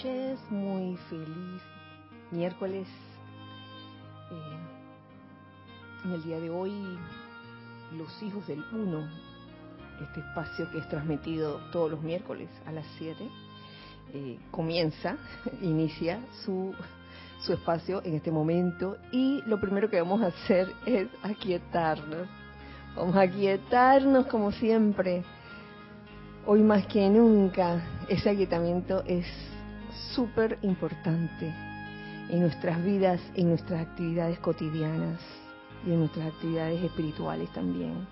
noches, muy feliz miércoles. Eh, en el día de hoy, los hijos del uno, este espacio que es transmitido todos los miércoles a las 7, eh, comienza, inicia su, su espacio en este momento y lo primero que vamos a hacer es aquietarnos. Vamos a aquietarnos como siempre. Hoy más que nunca, ese aquietamiento es súper importante en nuestras vidas, en nuestras actividades cotidianas y en nuestras actividades espirituales también.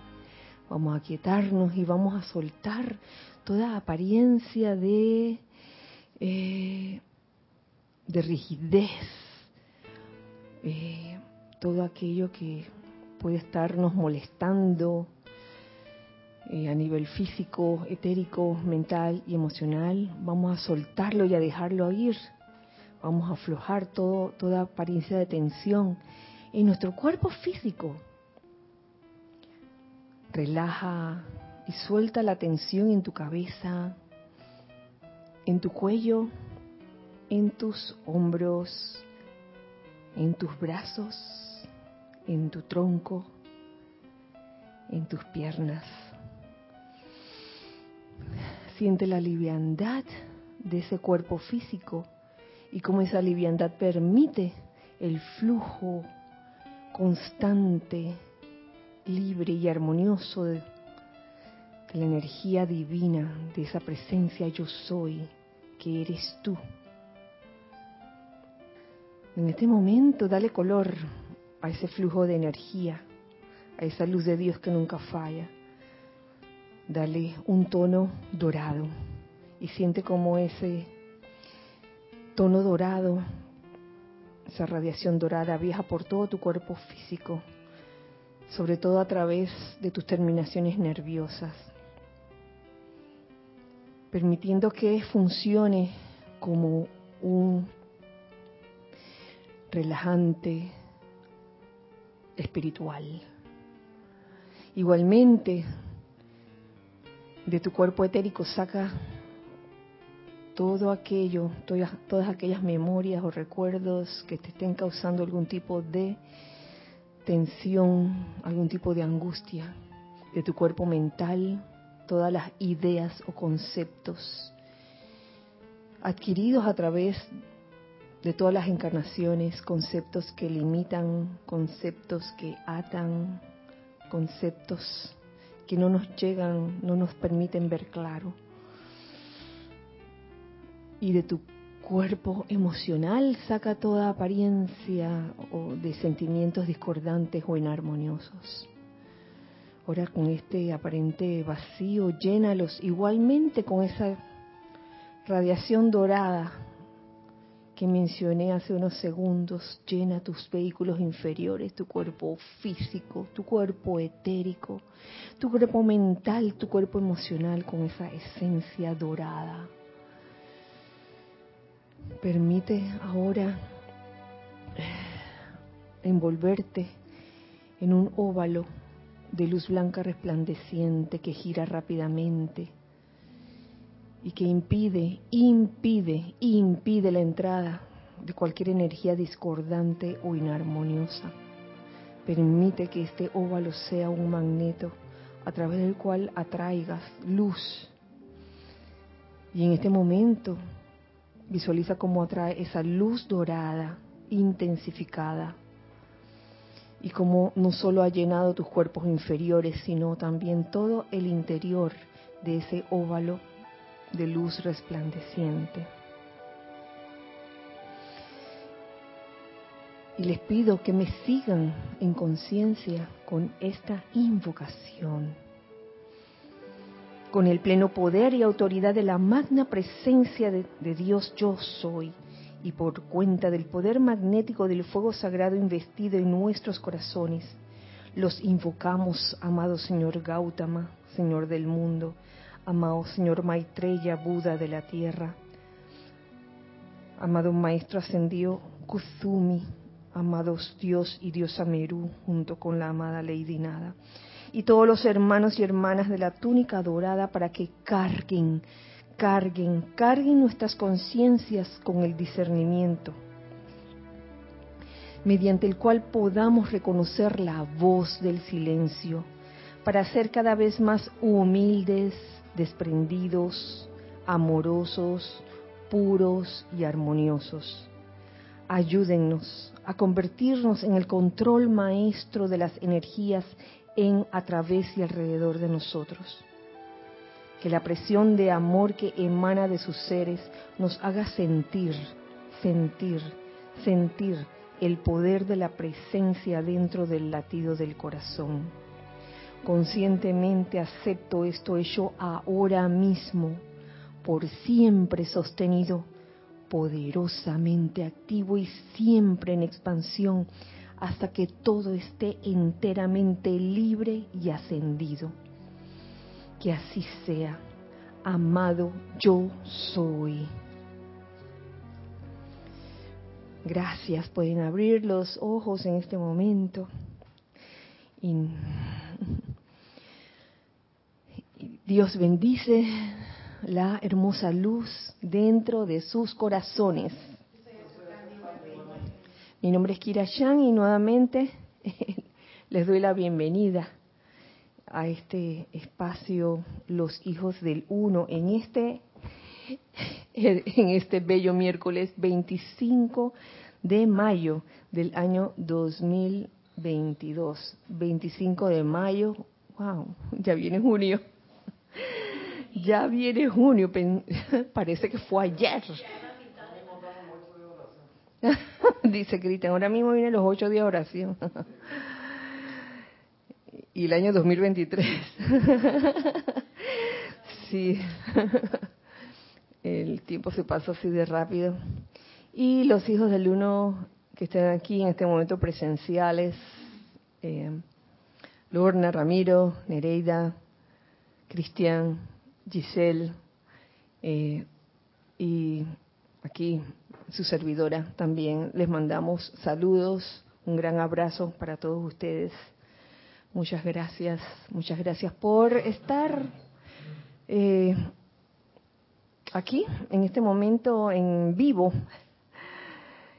Vamos a aquietarnos y vamos a soltar toda apariencia de, eh, de rigidez, eh, todo aquello que puede estarnos molestando eh, a nivel físico, etérico, mental y emocional. Vamos a soltarlo y a dejarlo ir. Vamos a aflojar todo, toda apariencia de tensión en nuestro cuerpo físico. Relaja y suelta la tensión en tu cabeza, en tu cuello, en tus hombros, en tus brazos, en tu tronco, en tus piernas. Siente la liviandad de ese cuerpo físico y cómo esa liviandad permite el flujo constante, libre y armonioso de, la energía divina, de esa presencia yo soy, que eres tú. En este momento dale color a ese flujo de energía, a esa luz de Dios que nunca falla. Dale un tono dorado y siente como ese tono dorado, esa radiación dorada viaja por todo tu cuerpo físico, sobre todo a través de tus terminaciones nerviosas, permitiendo que funcione como un relajante espiritual. Igualmente, de tu cuerpo etérico saca todo aquello, todas, aquellas memorias o recuerdos que te estén causando algún tipo de tensión, algún tipo de angustia, de tu cuerpo mental, todas las ideas o conceptos adquiridos a través de todas las encarnaciones, conceptos que limitan, conceptos que atan, conceptos que no nos llegan, no nos permiten ver claro. Y de tu cuerpo emocional saca toda apariencia o de sentimientos discordantes o inarmoniosos. Ahora con este aparente vacío, llénalos igualmente con esa radiación dorada que mencioné hace unos segundos, llena tus vehículos inferiores, tu cuerpo físico, tu cuerpo etérico, tu cuerpo mental, tu cuerpo emocional con esa esencia dorada. Permite ahora envolverte en un óvalo de luz blanca resplandeciente que gira rápidamente y que impide, impide, impide la entrada de cualquier energía discordante o inarmoniosa. Permite que este óvalo sea un magneto a través del cual atraigas luz. Y en este momento visualiza cómo atrae esa luz dorada, intensificada, y cómo no solo ha llenado tus cuerpos inferiores, sino también todo el interior de ese óvalo de luz resplandeciente. Y les pido que me sigan en conciencia con esta invocación. Con el pleno poder y autoridad de la magna presencia de, Dios yo soy y por cuenta del poder magnético del fuego sagrado investido en nuestros corazones, los invocamos, amado Señor Gautama, Señor del mundo, amado Señor Maitreya, Buda de la tierra, amado Maestro ascendido Kuzumi, amados Dios y Diosa Meru, junto con la amada Lady Nada, y todos los hermanos y hermanas de la túnica dorada para que carguen, carguen, carguen nuestras conciencias con el discernimiento, mediante el cual podamos reconocer la voz del silencio, para ser cada vez más humildes, desprendidos, amorosos, puros y armoniosos. Ayúdennos a convertirnos en el control maestro de las energías en, a través y alrededor de nosotros. Que la presión de amor que emana de sus seres nos haga sentir, sentir, sentir el poder de la presencia dentro del latido del corazón. Conscientemente acepto esto hecho ahora mismo, por siempre sostenido, poderosamente activo y siempre en expansión hasta que todo esté enteramente libre y ascendido. Que así sea, amado yo soy. Gracias, pueden abrir los ojos en este momento. Dios bendice la hermosa luz dentro de sus corazones. Mi nombre es Kira Yang y nuevamente les doy la bienvenida a este espacio Los Hijos del Uno en este en este bello miércoles 25 de mayo del año 2022. 25 de mayo, wow, ya viene junio. Ya viene junio, parece que fue ayer. Dice Cristian, ahora mismo vienen los ocho días de oración. y el año 2023. sí, el tiempo se pasa así de rápido. Y los hijos del uno que están aquí en este momento presenciales, eh, Lorna, Ramiro, Nereida, Cristian, Giselle, eh, y aquí su servidora también. Les mandamos saludos, un gran abrazo para todos ustedes. Muchas gracias, muchas gracias por estar eh, aquí en este momento en vivo,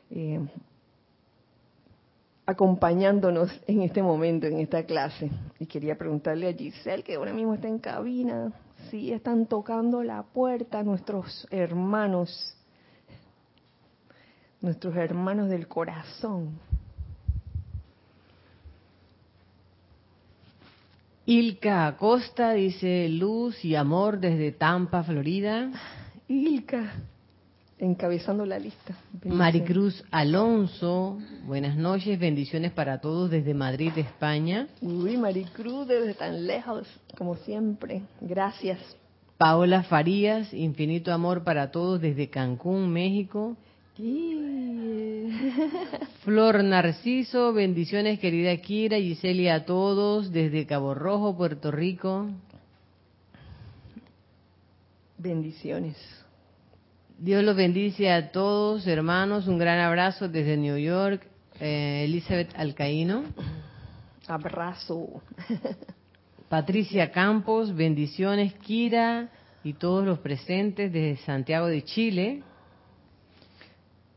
eh, acompañándonos en este momento, en esta clase. Y quería preguntarle a Giselle, que ahora mismo está en cabina, si están tocando la puerta nuestros hermanos nuestros hermanos del corazón. Ilka Acosta dice luz y amor desde Tampa, Florida. Ilka, encabezando la lista. Maricruz Alonso, buenas noches, bendiciones para todos desde Madrid, España. Uy, Maricruz, desde tan lejos, como siempre. Gracias. Paola Farías, infinito amor para todos desde Cancún, México. Flor Narciso, bendiciones querida Kira, Giseli a todos desde Cabo Rojo, Puerto Rico. Bendiciones. Dios los bendice a todos, hermanos. Un gran abrazo desde New York. Eh, Elizabeth Alcaíno. Abrazo. Patricia Campos, bendiciones, Kira y todos los presentes desde Santiago de Chile.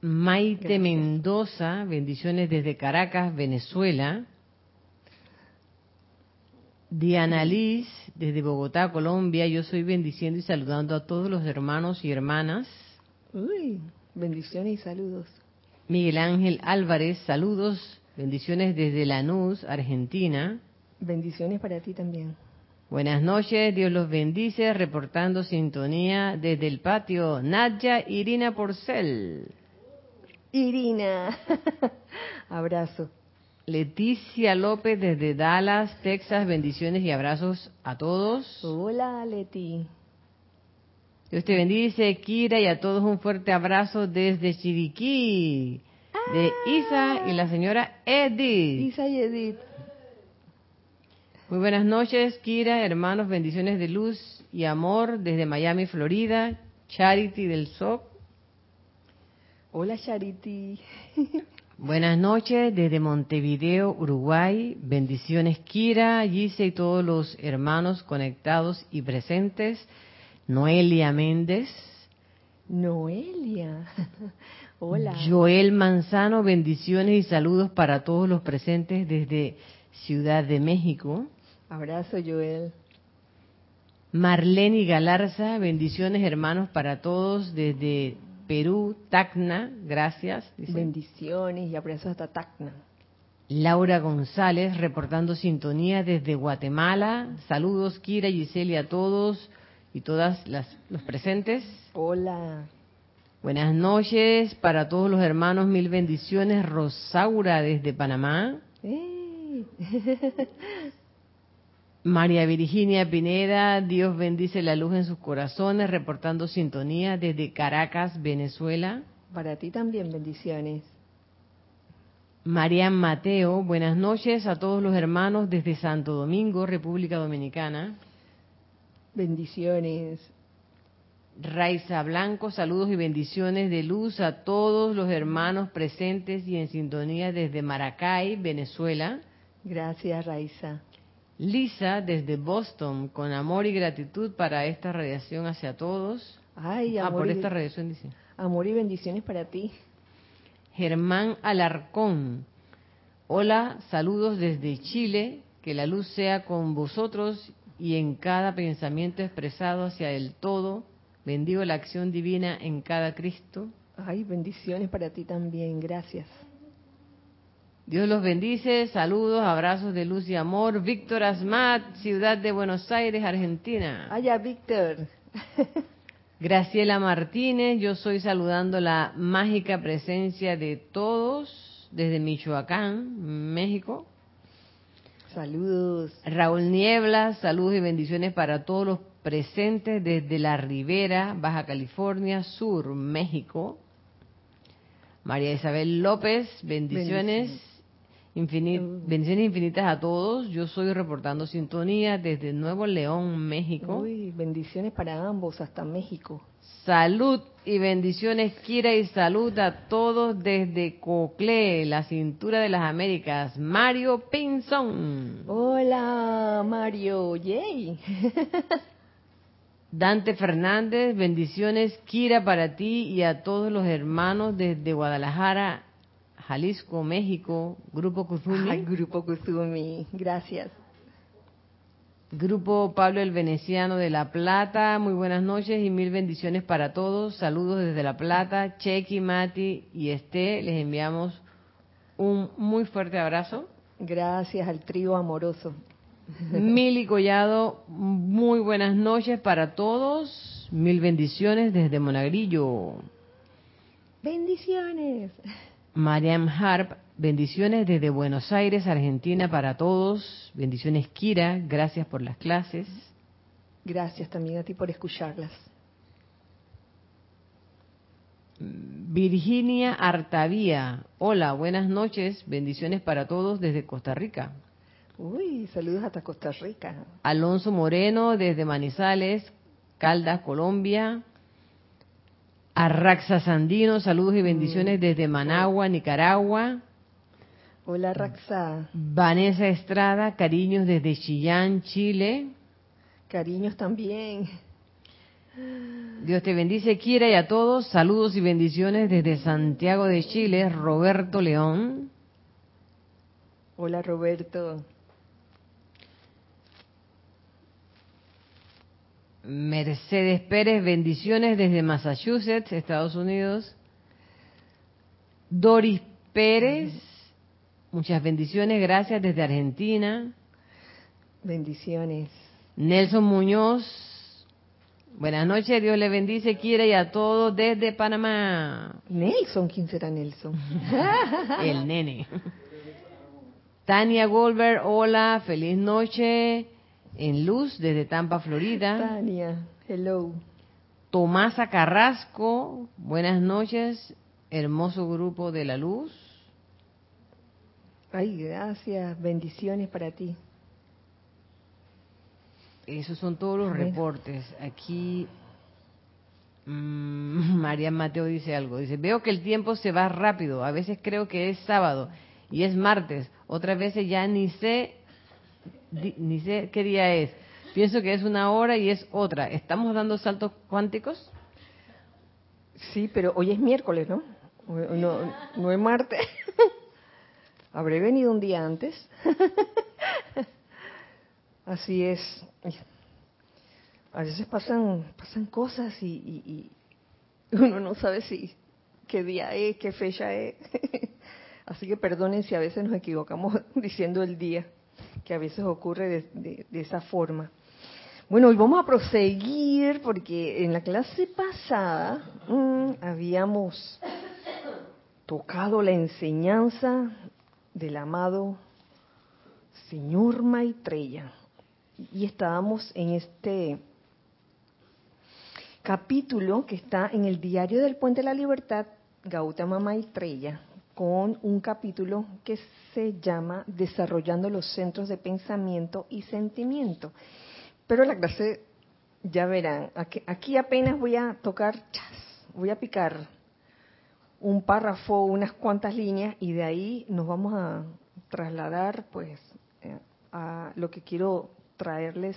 Maite Mendoza, bendiciones desde Caracas, Venezuela. Diana Liz, desde Bogotá, Colombia. Yo soy bendiciendo y saludando a todos los hermanos y hermanas. Uy, bendiciones y saludos. Miguel Ángel Álvarez, saludos, bendiciones desde Lanús, Argentina. Bendiciones para ti también. Buenas noches, Dios los bendice, reportando sintonía desde el patio, Nadia Irina Porcel. Irina. Abrazo. Leticia López desde Dallas, Texas. Bendiciones y abrazos a todos. Hola, Leti. Dios te bendice, Kira, y a todos un fuerte abrazo desde Chiriquí, de ah. Isa y la señora Edith. Isa y Edith. Muy buenas noches, Kira, hermanos, bendiciones de luz y amor desde Miami, Florida. Charity del SOC Hola Charity. Buenas noches desde Montevideo, Uruguay. Bendiciones Kira, Gise y todos los hermanos conectados y presentes. Noelia Méndez. Noelia. Hola. Joel Manzano, bendiciones y saludos para todos los presentes desde Ciudad de México. Abrazo, Joel. Marlene Galarza, bendiciones hermanos para todos desde Perú, Tacna, gracias. Bendiciones y abrazos hasta Tacna. Laura González, reportando sintonía desde Guatemala. Saludos, Kira, Giselle, a todos y todas las, los presentes. Hola. Buenas noches para todos los hermanos, mil bendiciones. Rosaura desde Panamá. María Virginia Pineda, Dios bendice la luz en sus corazones, reportando sintonía desde Caracas, Venezuela. Para ti también bendiciones. Marian Mateo, buenas noches a todos los hermanos desde Santo Domingo, República Dominicana. Bendiciones. Raiza Blanco, saludos y bendiciones de luz a todos los hermanos presentes y en sintonía desde Maracay, Venezuela. Gracias, Raiza. Lisa, desde Boston, con amor y gratitud para esta radiación hacia todos. Ay, amor ah, por esta radiación dice. Amor y bendiciones para ti. Germán Alarcón. Hola, saludos desde Chile, que la luz sea con vosotros y en cada pensamiento expresado hacia el todo. Bendigo la acción divina en cada Cristo. Ay, bendiciones para ti también, gracias. Dios los bendice, saludos, abrazos de luz y amor. Víctor Asmat, ciudad de Buenos Aires, Argentina. Allá, Víctor. Graciela Martínez, yo soy saludando la mágica presencia de todos desde Michoacán, México. Saludos. Raúl Niebla, saludos y bendiciones para todos los presentes desde la Ribera, Baja California Sur, México. María Isabel López, bendiciones. bendiciones infinitas a todos. Yo soy reportando sintonía desde Nuevo León, México. Uy, bendiciones para ambos hasta México. Salud y bendiciones, Kira, y salud a todos desde Cocle, la cintura de las Américas. Mario Pinzón. Hola, Mario. Yay. Dante Fernández, bendiciones, Kira, para ti y a todos los hermanos desde Guadalajara, Jalisco, México, Grupo Kuzumi. Grupo Kuzumi, gracias. Grupo Pablo el Veneciano de La Plata, muy buenas noches y mil bendiciones para todos. Saludos desde La Plata. Chequi, Mati y Esté, les enviamos un muy fuerte abrazo. Gracias al trío amoroso. Mili Collado, muy buenas noches para todos. Mil bendiciones desde Monagrillo. Bendiciones. Mariam Harp, bendiciones desde Buenos Aires, Argentina para todos. Bendiciones Kira, gracias por las clases. Gracias también a ti por escucharlas. Virginia Artavía, hola, buenas noches, bendiciones para todos desde Costa Rica. Uy, saludos hasta Costa Rica. Alonso Moreno desde Manizales, Caldas, Colombia. Arraxa Sandino, saludos y bendiciones mm. desde Managua, Nicaragua. Hola Raxa. Vanessa Estrada, cariños desde Chillán, Chile. Cariños también. Dios te bendice, quiera y a todos. Saludos y bendiciones desde Santiago de Chile, Roberto León. Hola Roberto. Mercedes Pérez, bendiciones desde Massachusetts, Estados Unidos. Doris Pérez, muchas bendiciones, gracias desde Argentina. Bendiciones. Nelson Muñoz, buenas noches, Dios le bendice, quiere y a todos desde Panamá. Nelson, ¿quién será Nelson? El nene. Tania Goldberg, hola, feliz noche en luz desde Tampa, Florida. Tania, hello. Tomasa Carrasco, buenas noches, hermoso grupo de la luz. Ay, gracias, bendiciones para ti. Esos son todos los reportes. Aquí mmm, María Mateo dice algo. Dice, veo que el tiempo se va rápido. A veces creo que es sábado y es martes. Otras veces ya ni sé ni sé qué día es. Pienso que es una hora y es otra. ¿Estamos dando saltos cuánticos? Sí, pero hoy es miércoles, ¿no? No, no es martes. Habré venido un día antes. Así es. A veces pasan, pasan cosas y, uno no sabe si qué día es, qué fecha es. Así que perdonen si a veces nos equivocamos diciendo el día, que a veces ocurre de, esa forma. Bueno, hoy vamos a proseguir porque en la clase pasada mm, habíamos tocado la enseñanza del amado señor Maitreya y estábamos en este capítulo que está en el diario del Puente de la Libertad, Gautama Maitreya, con un capítulo que se llama Desarrollando los centros de pensamiento y sentimiento. Pero la clase, ya verán, aquí, apenas voy a tocar, voy a picar un párrafo, unas cuantas líneas y de ahí nos vamos a trasladar pues eh, a lo que quiero traerles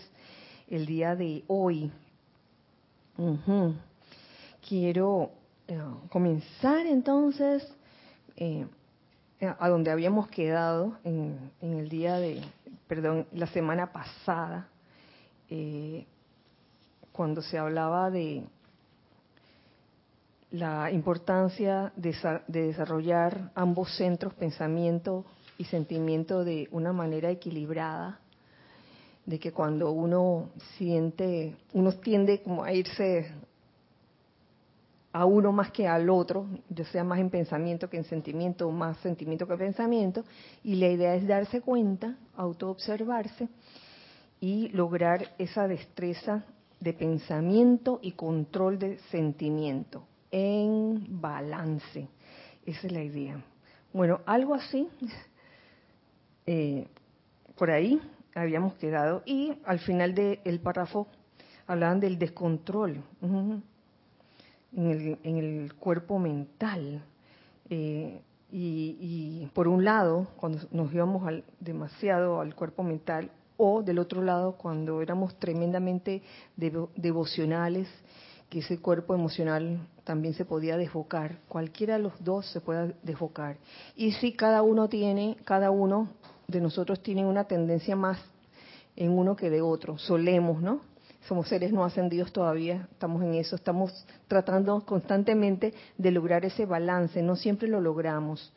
el día de hoy. Quiero eh, comenzar entonces eh, a donde habíamos quedado en, el día de, perdón, la semana pasada, cuando se hablaba de la importancia de, de, desarrollar ambos centros, pensamiento y sentimiento, de una manera equilibrada, de que cuando uno siente, uno tiende como a irse a uno más que al otro, ya sea más en pensamiento que en sentimiento, más sentimiento que pensamiento, y la idea es darse cuenta, autoobservarse y lograr esa destreza de pensamiento y control de sentimiento en balance. Esa es la idea. Bueno, algo así, eh, por ahí habíamos quedado, y al final del párrafo hablaban del descontrol en el, cuerpo mental. Eh, y, por un lado, cuando nos íbamos al, demasiado al cuerpo mental, o del otro lado, cuando éramos tremendamente devocionales, que ese cuerpo emocional también se podía desfocar. Cualquiera de los dos se puede desfocar. Y si cada uno tiene, cada uno de nosotros tiene una tendencia más en uno que de otro, solemos, ¿no? somos seres no ascendidos todavía, estamos en eso, estamos tratando constantemente de lograr ese balance, no siempre lo logramos.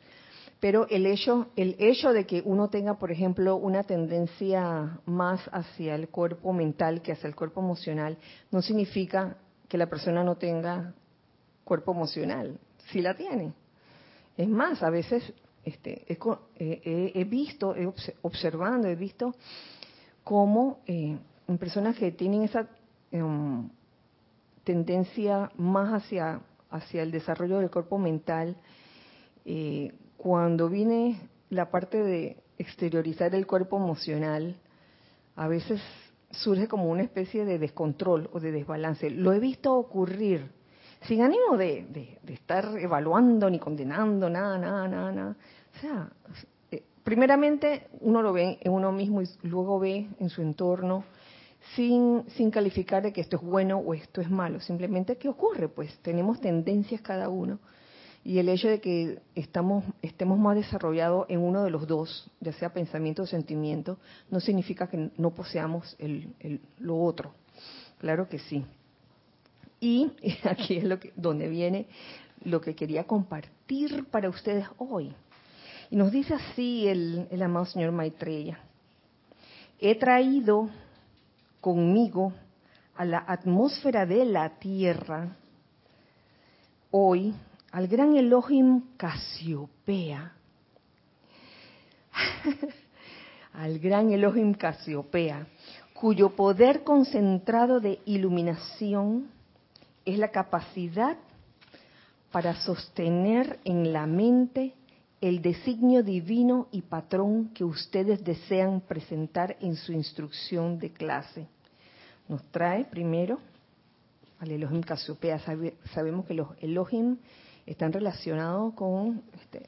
Pero el hecho, el hecho de que uno tenga, por ejemplo, una tendencia más hacia el cuerpo mental que hacia el cuerpo emocional, no significa que la persona no tenga cuerpo emocional. Sí la tiene. Es más, a veces este, he, visto, he observando, he visto cómo eh, en personas que tienen esa em, tendencia más hacia, hacia el desarrollo del cuerpo mental, eh, cuando viene la parte de exteriorizar el cuerpo emocional, a veces surge como una especie de descontrol o de desbalance. Lo he visto ocurrir, sin ánimo de, estar evaluando ni condenando, nada, nada, nada, nada. O sea, eh, primeramente uno lo ve en uno mismo y luego ve en su entorno sin, sin calificar de que esto es bueno o esto es malo, simplemente ¿qué ocurre? Pues tenemos tendencias cada uno y el hecho de que estamos, estemos más desarrollados en uno de los dos, ya sea pensamiento o sentimiento, no significa que no poseamos el, lo otro. Claro que sí. Y aquí es lo que, donde viene lo que quería compartir para ustedes hoy. Y nos dice así el, el amado señor Maitreya. He traído conmigo a la atmósfera de la Tierra, hoy al gran Elohim Casiopea, al gran Elohim Casiopea, cuyo poder concentrado de iluminación es la capacidad para sostener en la mente el designio divino y patrón que ustedes desean presentar en su instrucción de clase. Nos trae primero al Elohim Casiopea. sabemos que los Elohim están relacionados con, este,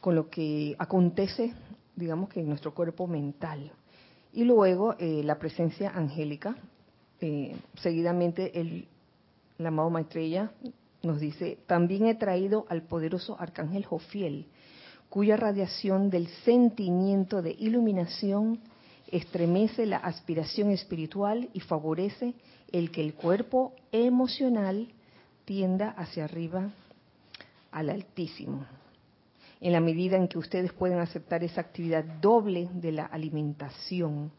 con lo que acontece, digamos que en nuestro cuerpo mental. Y luego eh, la presencia angélica. Eh, seguidamente el, el amado Maitreya nos dice, también he traído al poderoso arcángel Jofiel, cuya radiación del sentimiento de iluminación estremece la aspiración espiritual y favorece el que el cuerpo emocional tienda hacia arriba al Altísimo. En la medida en que ustedes pueden aceptar esa actividad doble de la alimentación,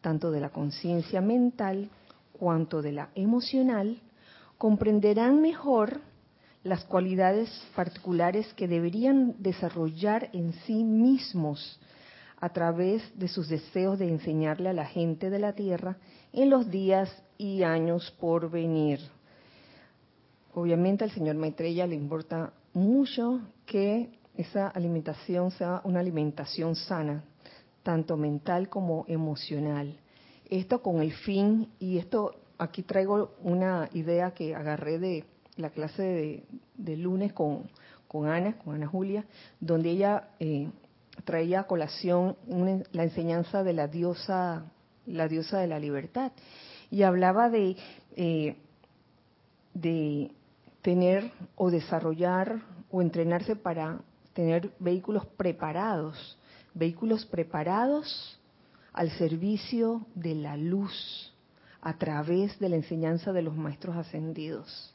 tanto de la conciencia mental cuanto de la emocional, comprenderán mejor las cualidades particulares que deberían desarrollar en sí mismos a través de sus deseos de enseñarle a la gente de la tierra en los días y años por venir. Obviamente al señor Maitreya le importa mucho que esa alimentación sea una alimentación sana, tanto mental como emocional. Esto con el fin, y esto aquí traigo una idea que agarré de la clase de, lunes con, con, Ana, con Ana Julia, donde ella eh, traía a colación la enseñanza de la diosa, la diosa de la libertad, y hablaba de, eh, de tener o desarrollar o entrenarse para tener vehículos preparados, vehículos preparados al servicio de la luz a través de la enseñanza de los maestros ascendidos.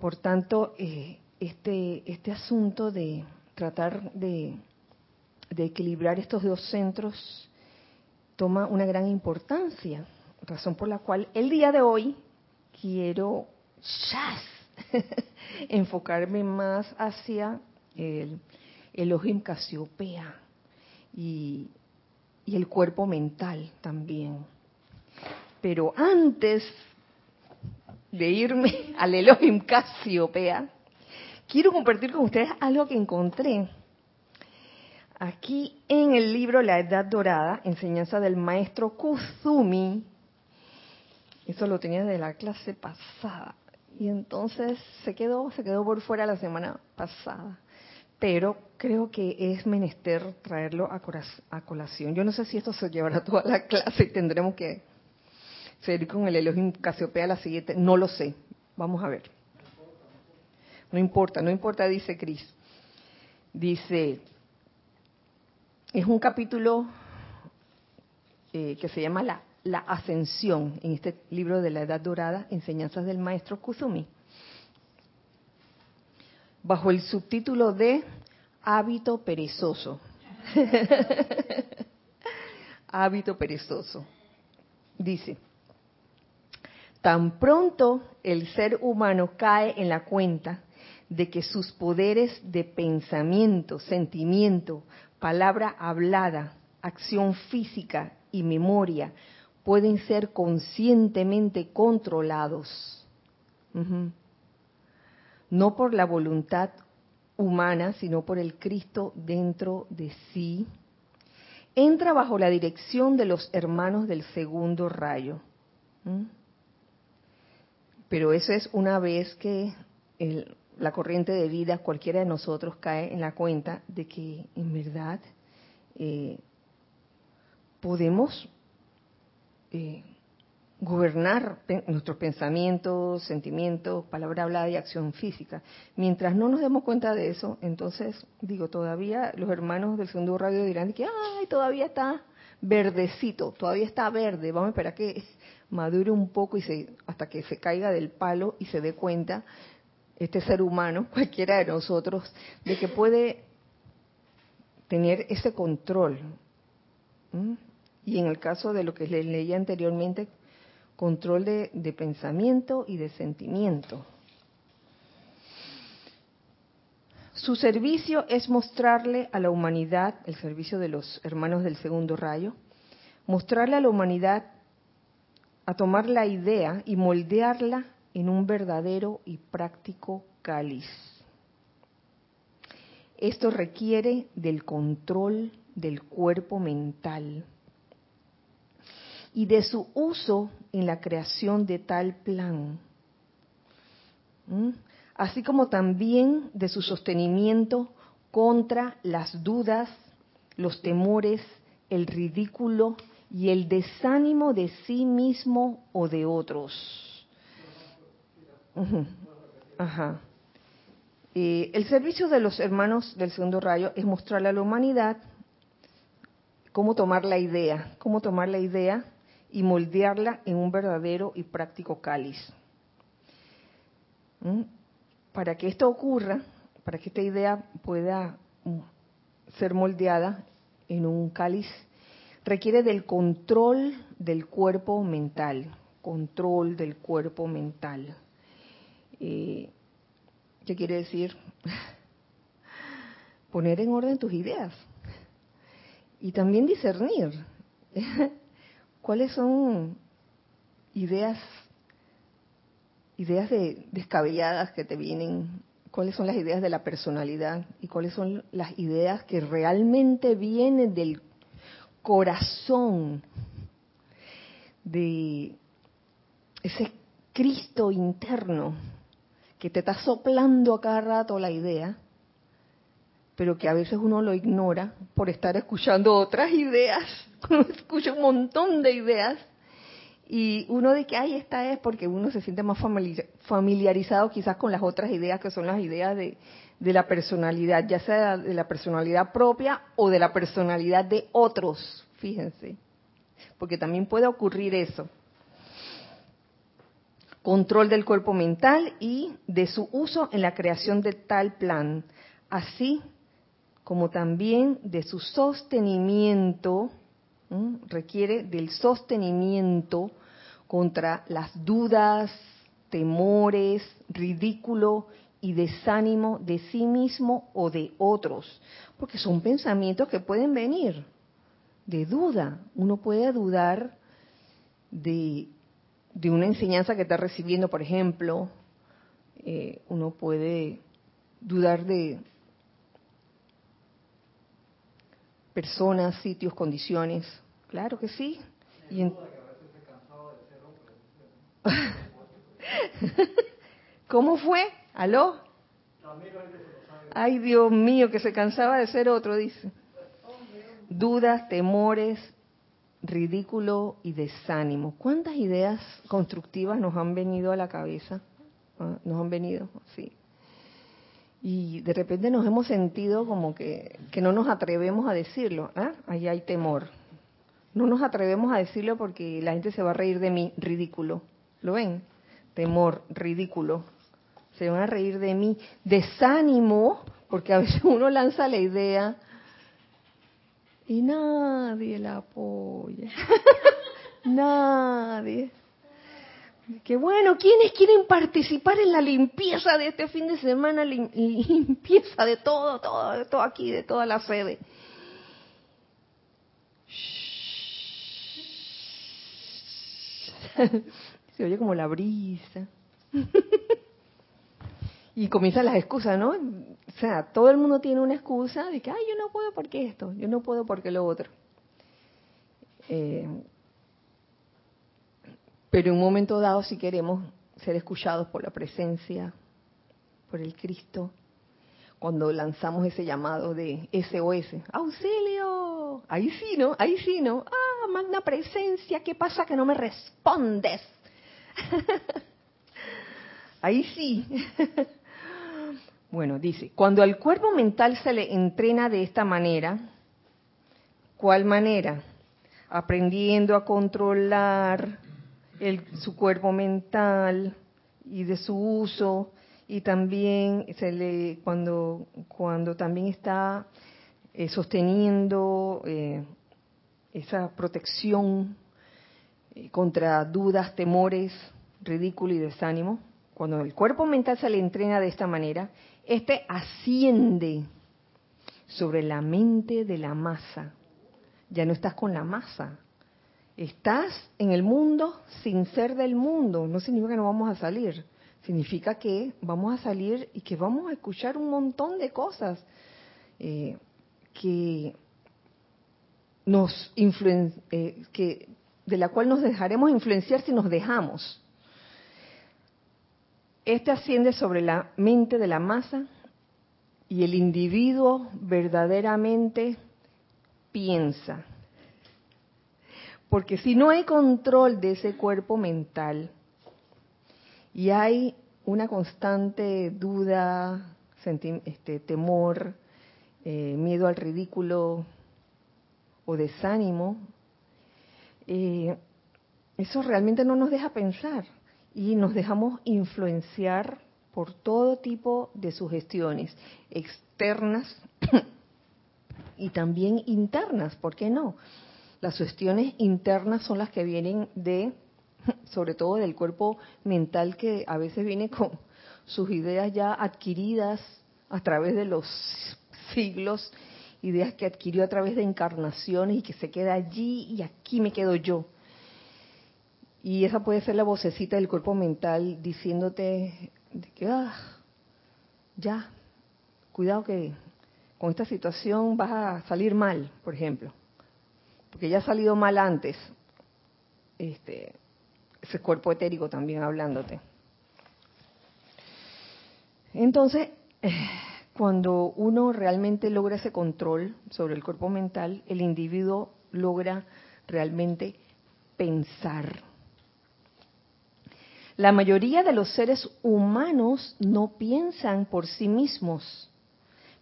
Por tanto, eh, este, este asunto de tratar de, equilibrar estos dos centros toma una gran importancia, razón por la cual el día de hoy quiero enfocarme más hacia el Elohim Casiopea y, y el cuerpo mental también. Pero antes de irme al Elohim Casiopea, quiero compartir con ustedes algo que encontré aquí en el libro La Edad Dorada, enseñanza del maestro Kuzumi. Eso lo tenía de la clase pasada. Y entonces se quedó, se quedó por fuera la semana pasada. Pero creo que es menester traerlo a, a colación. Yo no sé si esto se llevará toda la clase y tendremos que seguir con el Elohim Casiopea la siguiente. No lo sé. Vamos a ver. No importa, no importa, dice Cris. Dice, es un capítulo eh, que se llama la, la, Ascensión, en este libro de la Edad Dorada, Enseñanzas del Maestro Kuzumi, bajo el subtítulo de Hábito Perezoso. Hábito Perezoso. Dice, tan pronto el ser humano cae en la cuenta de que sus poderes de pensamiento, sentimiento, palabra hablada, acción física y memoria pueden ser conscientemente controlados. No por la voluntad humana, sino por el Cristo dentro de sí. Entra bajo la dirección de los hermanos del segundo rayo. Pero eso es una vez que la corriente de vida, cualquiera de nosotros cae en la cuenta de que en verdad eh, podemos eh, gobernar nuestros pensamientos, sentimientos, palabra hablada y acción física. Mientras no nos demos cuenta de eso, entonces, digo, todavía los hermanos del segundo radio dirán que, ay, todavía está verdecito, todavía está verde, vamos a esperar que madure un poco y se, hasta que se caiga del palo y se dé cuenta este ser humano, cualquiera de nosotros, de que puede tener ese control. Y en el caso de lo que les leía anteriormente, control de, de pensamiento y de sentimiento. Su servicio es mostrarle a la humanidad, el servicio de los hermanos del segundo rayo, mostrarle a la humanidad a tomar la idea y moldearla en un verdadero y práctico cáliz. Esto requiere del control del cuerpo mental y de su uso en la creación de tal plan, así como también de su sostenimiento contra las dudas, los temores el ridículo y el desánimo de sí mismo o de otros. Ajá. Eh, el servicio de los hermanos del segundo rayo es mostrarle a la humanidad cómo tomar la idea, cómo tomar la idea y moldearla en un verdadero y práctico cáliz. ¿Mm? Para que esto ocurra, para que esta idea pueda mm, ser moldeada en un cáliz, requiere del control del cuerpo mental, control del cuerpo mental. Eh, ¿Qué quiere decir? Poner en orden tus ideas y también discernir cuáles son ideas ideas de descabelladas que te vienen, cuáles son las ideas de la personalidad y cuáles son las ideas que realmente vienen del corazón de ese Cristo interno que te está soplando a cada rato la idea, pero que a veces uno lo ignora por estar escuchando otras ideas, uno escucha un montón de ideas y uno de que, ay, esta es porque uno se siente más familiarizado quizás con las otras ideas que son las ideas de, de la personalidad, ya sea de la personalidad propia o de la personalidad de otros, fíjense, porque también puede ocurrir eso. Control del cuerpo mental y de su uso en la creación de tal plan, así como también de su sostenimiento, requiere del sostenimiento contra las dudas, temores, ridículo y desánimo de sí mismo o de otros, porque son pensamientos que pueden venir de duda. Uno puede dudar de una enseñanza que está recibiendo, por ejemplo, eh, uno puede dudar de personas, sitios, condiciones. Claro que sí. ¿Cómo fue? ¿Aló? Ay, Dios mío, que se cansaba de ser otro, dice. Dudas, temores, ridículo y desánimo. ¿Cuántas ideas constructivas nos han venido a la cabeza? Ah, nos han venido, sí. Y de repente nos hemos sentido como que, que no nos atrevemos a decirlo. ¿ah? Ahí hay temor. No nos atrevemos a decirlo porque la gente se va a reír de mí. Ridículo. ¿Lo ven? Temor, ridículo. Se van a reír de mí. Desánimo, porque a veces uno lanza la idea y nadie la apoya. nadie. Qué bueno, ¿quiénes quieren participar en la limpieza de este fin de semana? Limpieza de todo, todo, de todo aquí, de toda la sede. Se oye como la brisa. Y comienzan las excusas, ¿no? O sea, todo el mundo tiene una excusa de que, ay, yo no puedo porque esto, yo no puedo porque lo otro. Eh, pero en un momento dado, si queremos ser escuchados por la presencia, por el Cristo, cuando lanzamos ese llamado de SOS, auxilio, ahí sí, ¿no? Ahí sí, ¿no? Ah, magna presencia, ¿qué pasa que no me respondes? ahí sí. Bueno, dice, cuando al cuerpo mental se le entrena de esta manera, ¿cuál manera? Aprendiendo a controlar su cuerpo mental y de su uso y también se le cuando cuando también está eh, sosteniendo eh, esa protección eh, contra dudas, temores, ridículo y desánimo, cuando el cuerpo mental se le entrena de esta manera, este asciende sobre la mente de la masa. Ya no estás con la masa. Estás en el mundo sin ser del mundo. No significa que no vamos a salir. Significa que vamos a salir y que vamos a escuchar un montón de cosas eh, que nos eh, que de la cual nos dejaremos influenciar si nos dejamos. Este asciende sobre la mente de la masa y el individuo verdaderamente piensa. Porque si no hay control de ese cuerpo mental y hay una constante duda, este, temor, eh, miedo al ridículo o desánimo, eh, eso realmente no nos deja pensar y nos dejamos influenciar por todo tipo de sugestiones externas y también internas, ¿por qué no? Las sugestiones internas son las que vienen de, sobre todo del cuerpo mental que a veces viene con sus ideas ya adquiridas a través de los siglos, ideas que adquirió a través de encarnaciones y que se queda allí y aquí me quedo yo. Y esa puede ser la vocecita del cuerpo mental diciéndote que, ah, ya, cuidado que con esta situación vas a salir mal, por ejemplo, porque ya ha salido mal antes, este, ese cuerpo etérico también hablándote. Entonces, cuando uno realmente logra ese control sobre el cuerpo mental, el individuo logra realmente pensar. La mayoría de los seres humanos no piensan por sí mismos,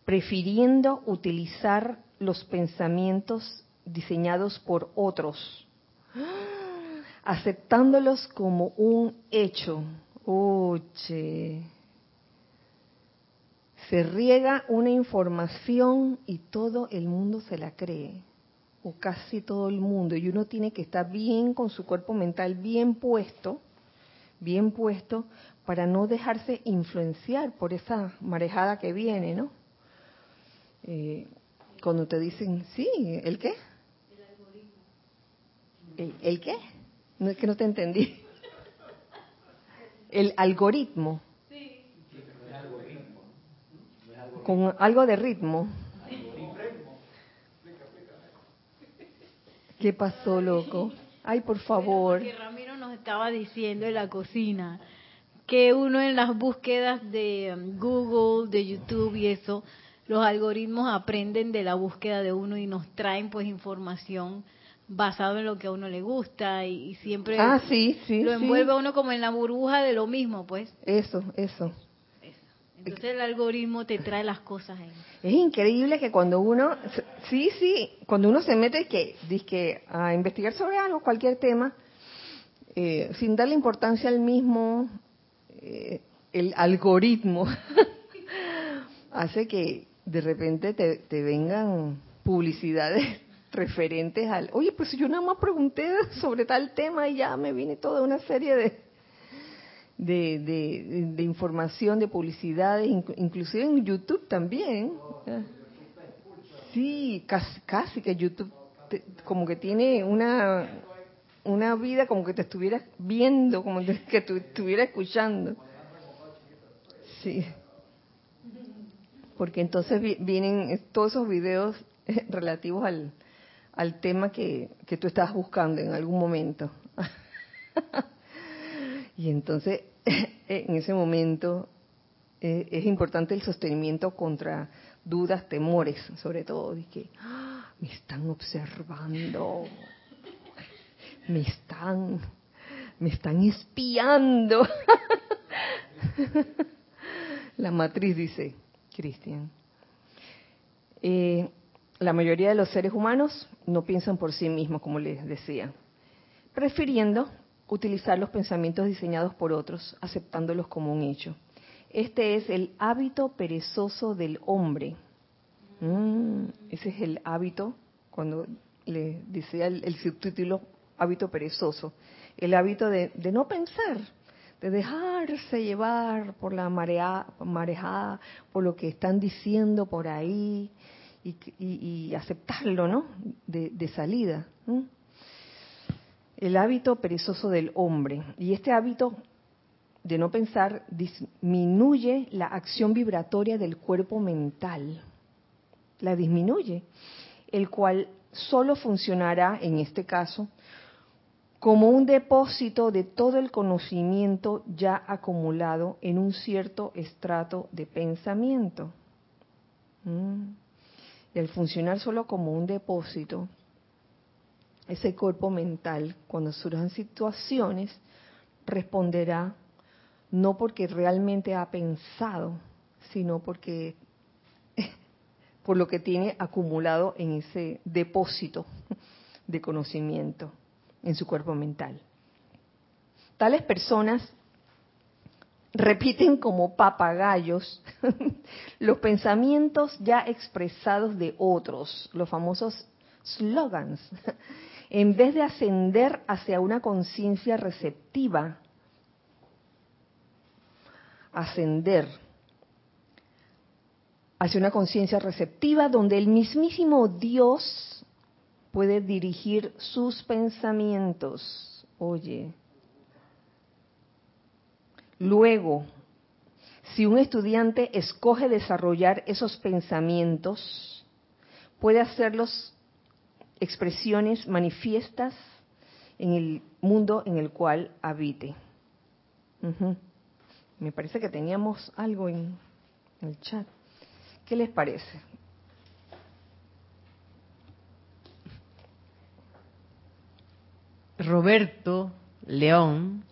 prefiriendo utilizar los pensamientos diseñados por otros, aceptándolos como un hecho. Oye, se riega una información y todo el mundo se la cree, o casi todo el mundo, y uno tiene que estar bien con su cuerpo mental bien puesto bien puesto para no dejarse influenciar por esa marejada que viene, ¿no? Eh, cuando te dicen, sí, ¿el qué? El algoritmo. ¿El, qué? No es que no te entendí. El algoritmo. Sí. Con algo de ritmo. ¿Qué pasó, loco? Ay, por favor estaba diciendo en la cocina, que uno en las búsquedas de um, Google, de YouTube y eso, los algoritmos aprenden de la búsqueda de uno y nos traen pues información basado en lo que a uno le gusta y, siempre ah, sí, sí, lo envuelve a uno como en la burbuja de lo mismo, pues. Eso, eso. Entonces el algoritmo te trae las cosas ahí. Es increíble que cuando uno, sí, sí, cuando uno se mete que, que a investigar sobre algo, cualquier tema, eh, sin darle importancia al mismo, eh, el algoritmo hace que de repente te, vengan publicidades referentes al, oye, pues yo nada más pregunté sobre tal tema y ya me viene toda una serie de, de, de, información, de publicidades, inclusive en YouTube también. Sí, casi, casi que YouTube como que tiene una una vida como que te estuvieras viendo, como que te estuviera escuchando. Sí. Porque entonces vienen todos esos videos relativos al, al tema que, que tú estás buscando en algún momento. y entonces, en ese momento, eh, es importante el sostenimiento contra dudas, temores, sobre todo, de que ¡ah! me están observando, me están, me están espiando. la matriz dice, Cristian, eh, la mayoría de los seres humanos no piensan por sí mismos, como les decía, prefiriendo utilizar los pensamientos diseñados por otros, aceptándolos como un hecho. Este es el hábito perezoso del hombre. Mm, ese es el hábito, cuando le decía el subtítulo, hábito perezoso, el hábito de, no pensar, de dejarse llevar por la marea, marejada, por lo que están diciendo por ahí y, aceptarlo, ¿no? De, salida. El hábito perezoso del hombre. Y este hábito de no pensar disminuye la acción vibratoria del cuerpo mental. La disminuye, el cual solo funcionará, en este caso, como un depósito de todo el conocimiento ya acumulado en un cierto estrato de pensamiento. Mm. Y al funcionar solo como un depósito, ese cuerpo mental, cuando surjan situaciones, responderá no porque realmente ha pensado, sino porque por lo que tiene acumulado en ese depósito de conocimiento en su cuerpo mental. Tales personas repiten como papagayos los pensamientos ya expresados de otros, los famosos slogans, en vez de ascender hacia una conciencia receptiva, ascender hacia una conciencia receptiva donde el mismísimo Dios puede dirigir sus pensamientos. Oye, luego, si un estudiante escoge desarrollar esos pensamientos, puede hacerlos expresiones manifiestas en el mundo en el cual habite. Me parece que teníamos algo en el chat. ¿Qué les parece? Roberto León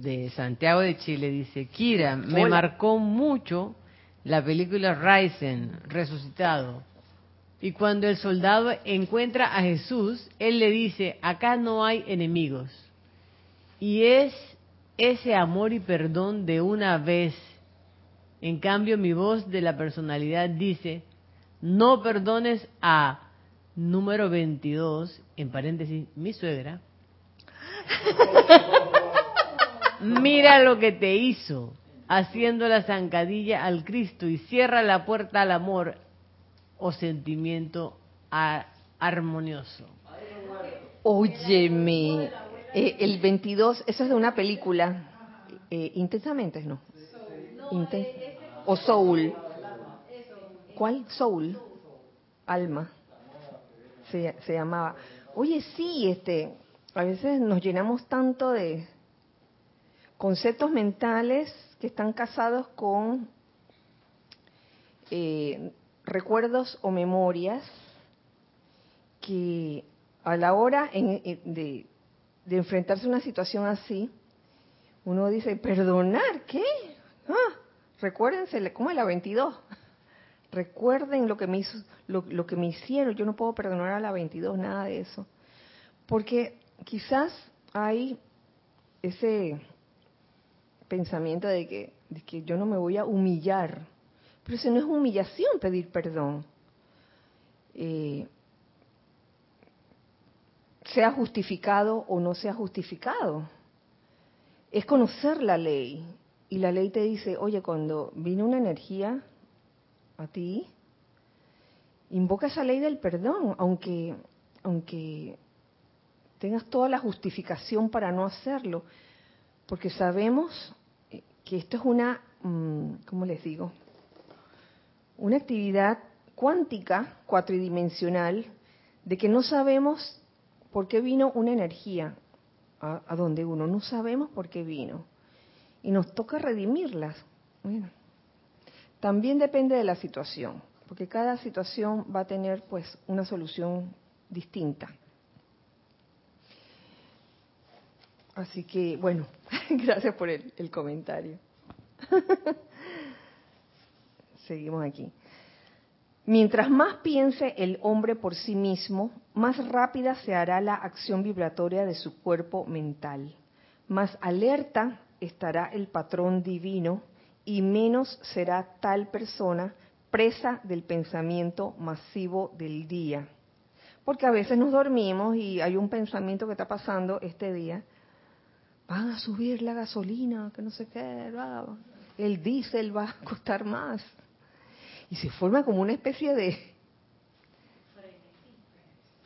de Santiago de Chile dice, Kira, me marcó mucho la película Ryzen, resucitado. Y cuando el soldado encuentra a Jesús, él le dice, acá no hay enemigos. Y es ese amor y perdón de una vez. En cambio, mi voz de la personalidad dice, no perdones a número 22, en paréntesis, mi suegra. Mira lo que te hizo, haciendo la zancadilla al Cristo y cierra la puerta al amor o sentimiento armonioso. Óyeme, eh, el 22, eso es de una película, eh, intensamente, ¿no? o Soul. ¿Cuál? Soul. Alma. Se, se llamaba. Oye, sí, este, a veces nos llenamos tanto de conceptos mentales que están casados con eh, recuerdos o memorias que a la hora de, enfrentarse a una situación así, uno dice, perdonar, ¿qué? Ah, recuérdense, ¿cómo es la 22? Recuerden lo que me hizo, lo, lo, que me hicieron. Yo no puedo perdonar a la 22 nada de eso, porque quizás hay ese pensamiento de que, de que yo no me voy a humillar pero eso no es humillación pedir perdón. Eh, sea justificado o no sea justificado. Es conocer la ley. Y la ley te dice, oye, cuando viene una energía a ti, invoca esa ley del perdón, aunque, aunque tengas toda la justificación para no hacerlo, porque sabemos que esto es una, mm, ¿cómo les digo? una actividad cuántica, cuatridimensional, de que no sabemos por qué vino una energía a, donde uno, no sabemos por qué vino. Y nos toca redimirlas. Bueno, también depende de la situación, porque cada situación va a tener pues una solución distinta. Así que, bueno, gracias por el, comentario. Seguimos aquí. Mientras más piense el hombre por sí mismo, más rápida se hará la acción vibratoria de su cuerpo mental, más alerta estará el patrón divino y menos será tal persona presa del pensamiento masivo del día. Porque a veces nos dormimos y hay un pensamiento que está pasando este día. Van a subir la gasolina, que no sé qué, el diésel va a costar más y se forma como una especie de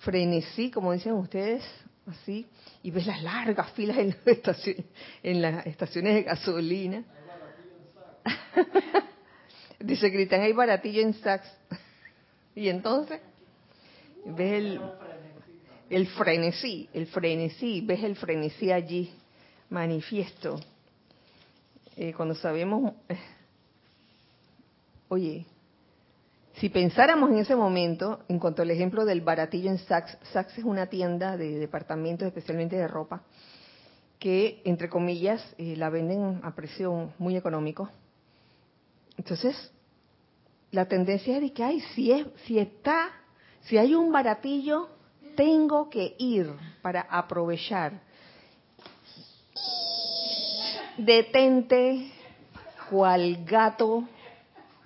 frenesí, como dicen ustedes, así, y ves las largas filas en, en las estaciones de gasolina. Dice gritan, hay baratillo en Saks. Y entonces, ves el, el frenesí, el frenesí, ves el frenesí allí, manifiesto. Eh, cuando sabemos, oye, si pensáramos en ese momento, en cuanto al ejemplo del baratillo en Saks, Saks es una tienda de departamentos, especialmente de ropa, que, entre comillas, eh, la venden a precio muy económico. Entonces, la tendencia es de que, ay, si, es, si está, si hay un baratillo, tengo que ir para aprovechar. Detente, cual gato,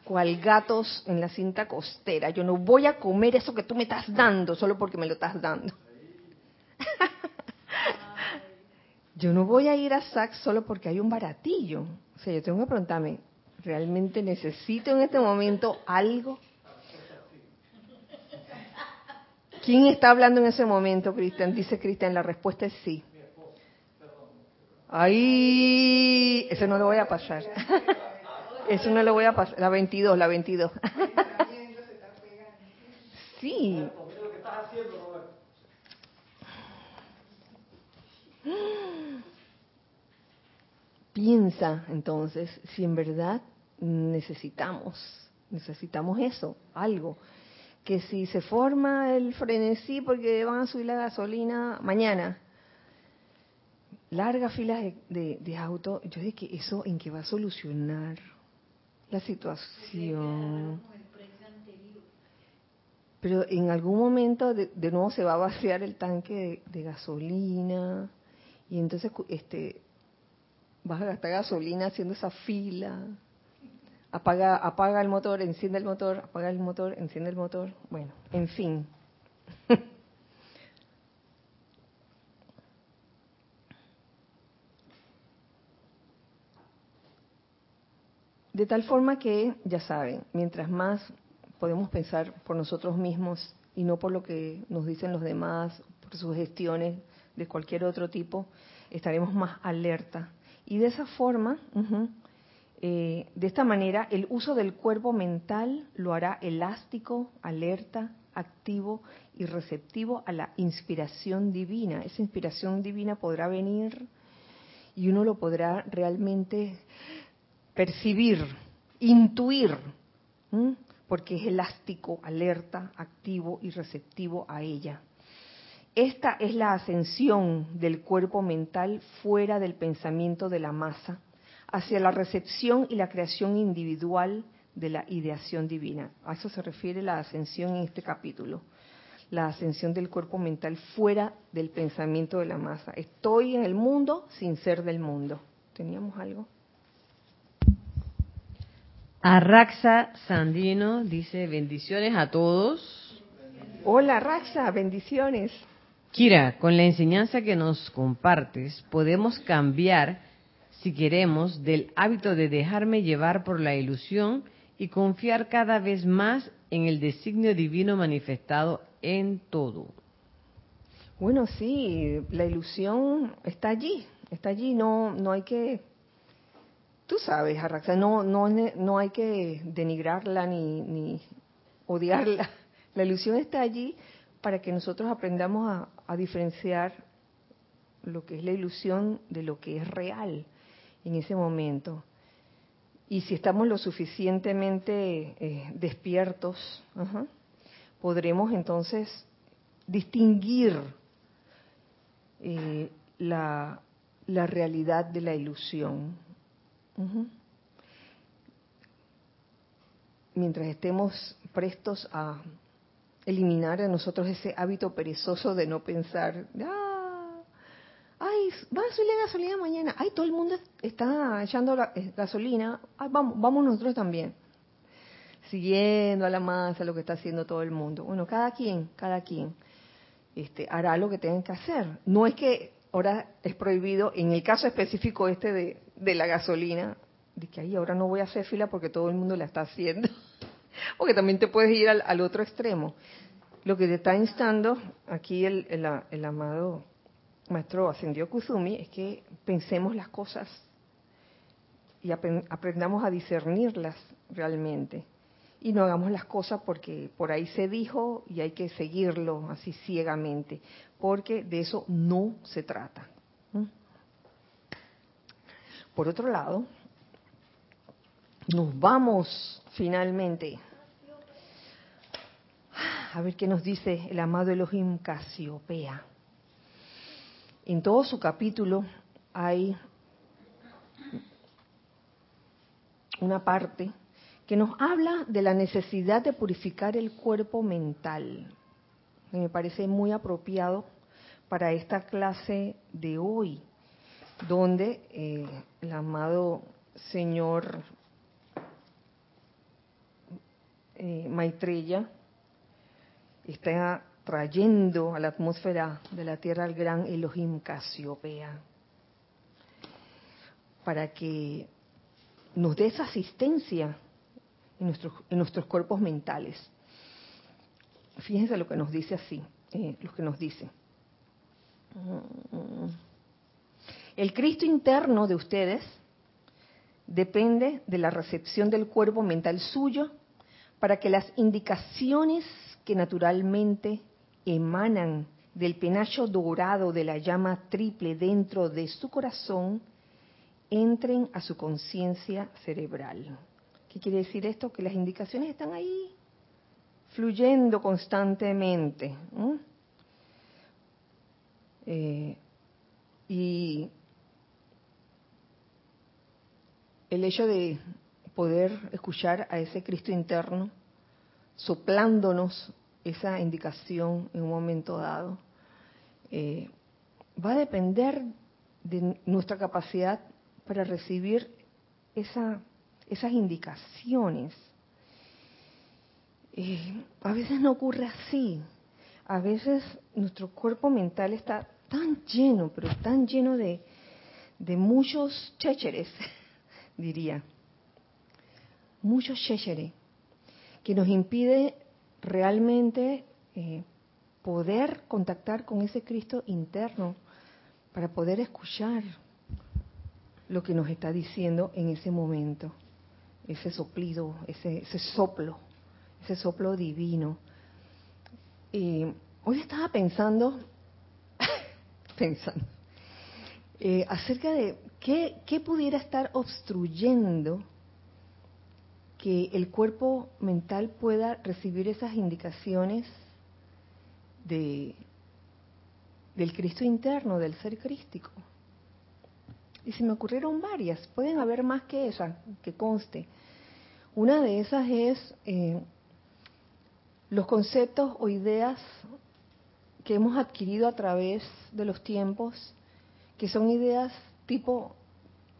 cual gatos en la cinta costera. Yo no voy a comer eso que tú me estás dando solo porque me lo estás dando. yo no voy a ir a Saks solo porque hay un baratillo. O sea, yo tengo que preguntarme, ¿realmente necesito en este momento algo? ¿Quién está hablando en ese momento, Cristian? Dice Cristian, la respuesta es sí. Ahí, eso no lo voy a pasar. Eso no lo voy a pasar. La 22, la 22. Sí. Piensa entonces si en verdad necesitamos, necesitamos eso, algo. Que si se forma el frenesí porque van a subir la gasolina mañana, larga fila de, de, autos, yo dije que eso en qué va a solucionar la situación. Pero en algún momento de, nuevo se va a vaciar el tanque de, de gasolina y entonces este vas a gastar gasolina haciendo esa fila. Apaga, apaga el motor, enciende el motor, apaga el motor, enciende el motor. Bueno, en fin. De tal forma que, ya saben, mientras más podemos pensar por nosotros mismos y no por lo que nos dicen los demás, por sugestiones de cualquier otro tipo, estaremos más alerta. Y de esa forma, eh, de esta manera, el uso del cuerpo mental lo hará elástico, alerta, activo y receptivo a la inspiración divina. Esa inspiración divina podrá venir y uno lo podrá realmente percibir, intuir, porque es elástico, alerta, activo y receptivo a ella. Esta es la ascensión del cuerpo mental fuera del pensamiento de la masa, hacia la recepción y la creación individual de la ideación divina. A eso se refiere la ascensión en este capítulo. La ascensión del cuerpo mental fuera del pensamiento de la masa. Estoy en el mundo sin ser del mundo. ¿Teníamos algo? Arraxa Sandino dice bendiciones a todos. Hola Raxa, bendiciones. Kira, con la enseñanza que nos compartes, podemos cambiar, si queremos, del hábito de dejarme llevar por la ilusión y confiar cada vez más en el designio divino manifestado en todo. Bueno, sí, la ilusión está allí, está allí, no, no hay que Tú sabes, Arraxa, no, no, no hay que denigrarla ni, ni odiarla. La ilusión está allí para que nosotros aprendamos a, diferenciar lo que es la ilusión de lo que es real en ese momento. Y si estamos lo suficientemente eh, despiertos, podremos entonces distinguir eh, la, la realidad de la ilusión. Mientras estemos prestos a eliminar de nosotros ese hábito perezoso de no pensar, ah, ay, va a subir la gasolina mañana, ay, todo el mundo está echando la, eh, gasolina, vamos, vamos nosotros también, siguiendo a la masa lo que está haciendo todo el mundo. Bueno, cada quien, cada quien este, hará lo que tenga que hacer. No es que ahora es prohibido, en el caso específico este de, de la gasolina, de que ahí ahora no voy a hacer fila porque todo el mundo la está haciendo. Porque también te puedes ir al, otro extremo. Lo que te está instando aquí el, el, amado maestro Ascendió Kuzumi es que pensemos las cosas y aprendamos a discernirlas realmente. Y no hagamos las cosas porque por ahí se dijo y hay que seguirlo así ciegamente, porque de eso no se trata. Por otro lado, nos vamos finalmente a ver qué nos dice el amado Elohim Casiopea. En todo su capítulo hay una parte que nos habla de la necesidad de purificar el cuerpo mental. me parece muy apropiado para esta clase de hoy, donde eh, el amado señor eh, Maitreya está trayendo a la atmósfera de la Tierra al gran Elohim Casiopea para que nos dé esa asistencia en nuestros, en nuestros cuerpos mentales. Fíjense lo que nos dice así, eh, lo que nos dice. El Cristo interno de ustedes depende de la recepción del cuerpo mental suyo para que las indicaciones que naturalmente emanan del penacho dorado de la llama triple dentro de su corazón entren a su conciencia cerebral. ¿Qué quiere decir esto? Que las indicaciones están ahí, fluyendo constantemente. Eh, y el hecho de poder escuchar a ese Cristo interno soplándonos esa indicación en un momento dado, eh, va a depender de nuestra capacidad para recibir esa, esas indicaciones. Eh, a veces no ocurre así. A veces nuestro cuerpo mental está tan lleno, pero tan lleno de, de muchos chécheres, diría. Muchos chécheres que nos impide realmente eh, poder contactar con ese Cristo interno para poder escuchar lo que nos está diciendo en ese momento, ese soplido, ese, soplo, ese soplo divino. Y hoy estaba pensando, pensando, eh, acerca de qué, pudiera estar obstruyendo que el cuerpo mental pueda recibir esas indicaciones de, del Cristo interno, del ser crístico. Y se me ocurrieron varias, pueden haber más que esa, que conste. Una de esas es eh, los conceptos o ideas que hemos adquirido a través de los tiempos, que son ideas tipo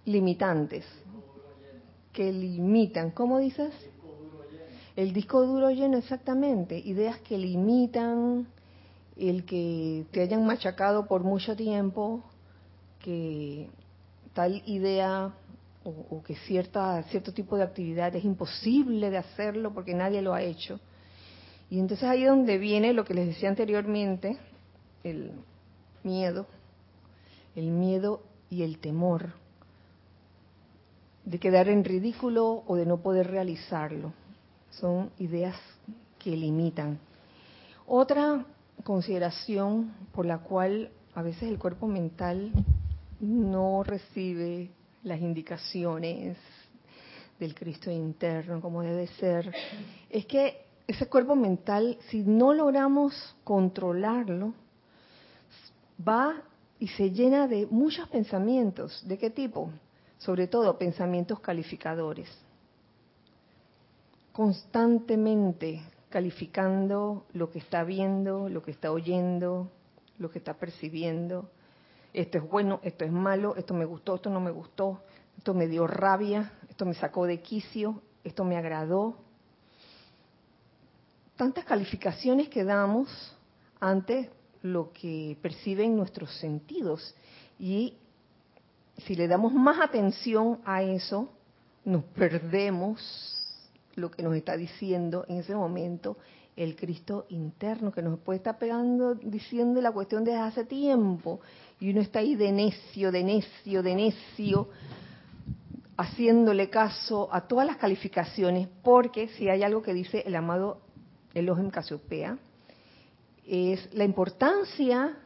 limitantes, que limitan. ¿Cómo dices? El disco duro lleno, exactamente. Ideas que limitan el que te hayan machacado por mucho tiempo, que tal idea o, que cierta, cierto tipo de actividad es imposible de hacerlo porque nadie lo ha hecho. Y entonces ahí es donde viene lo que les decía anteriormente, el miedo, el miedo y el temor de quedar en ridículo o de no poder realizarlo. Son ideas que limitan. Otra consideración por la cual a veces el cuerpo mental no recibe las indicaciones del Cristo interno como debe ser, es que ese cuerpo mental, si no logramos controlarlo, va y se llena de muchos pensamientos. ¿De qué tipo? Sobre todo pensamientos calificadores. Constantemente calificando lo que está viendo, lo que está oyendo, lo que está percibiendo, esto es bueno, esto es malo, esto me gustó, esto no me gustó, esto me dio rabia, esto me sacó de quicio, esto me agradó. Tantas calificaciones que damos ante lo que perciben nuestros sentidos. Y si le damos más atención a eso, nos perdemos lo que nos está diciendo en ese momento el Cristo interno, que nos puede estar pegando, diciendo la cuestión desde hace tiempo, y uno está ahí de necio, de necio, de necio, haciéndole caso a todas las calificaciones, porque si hay algo que dice el amado Elohim Casiopea, es la importancia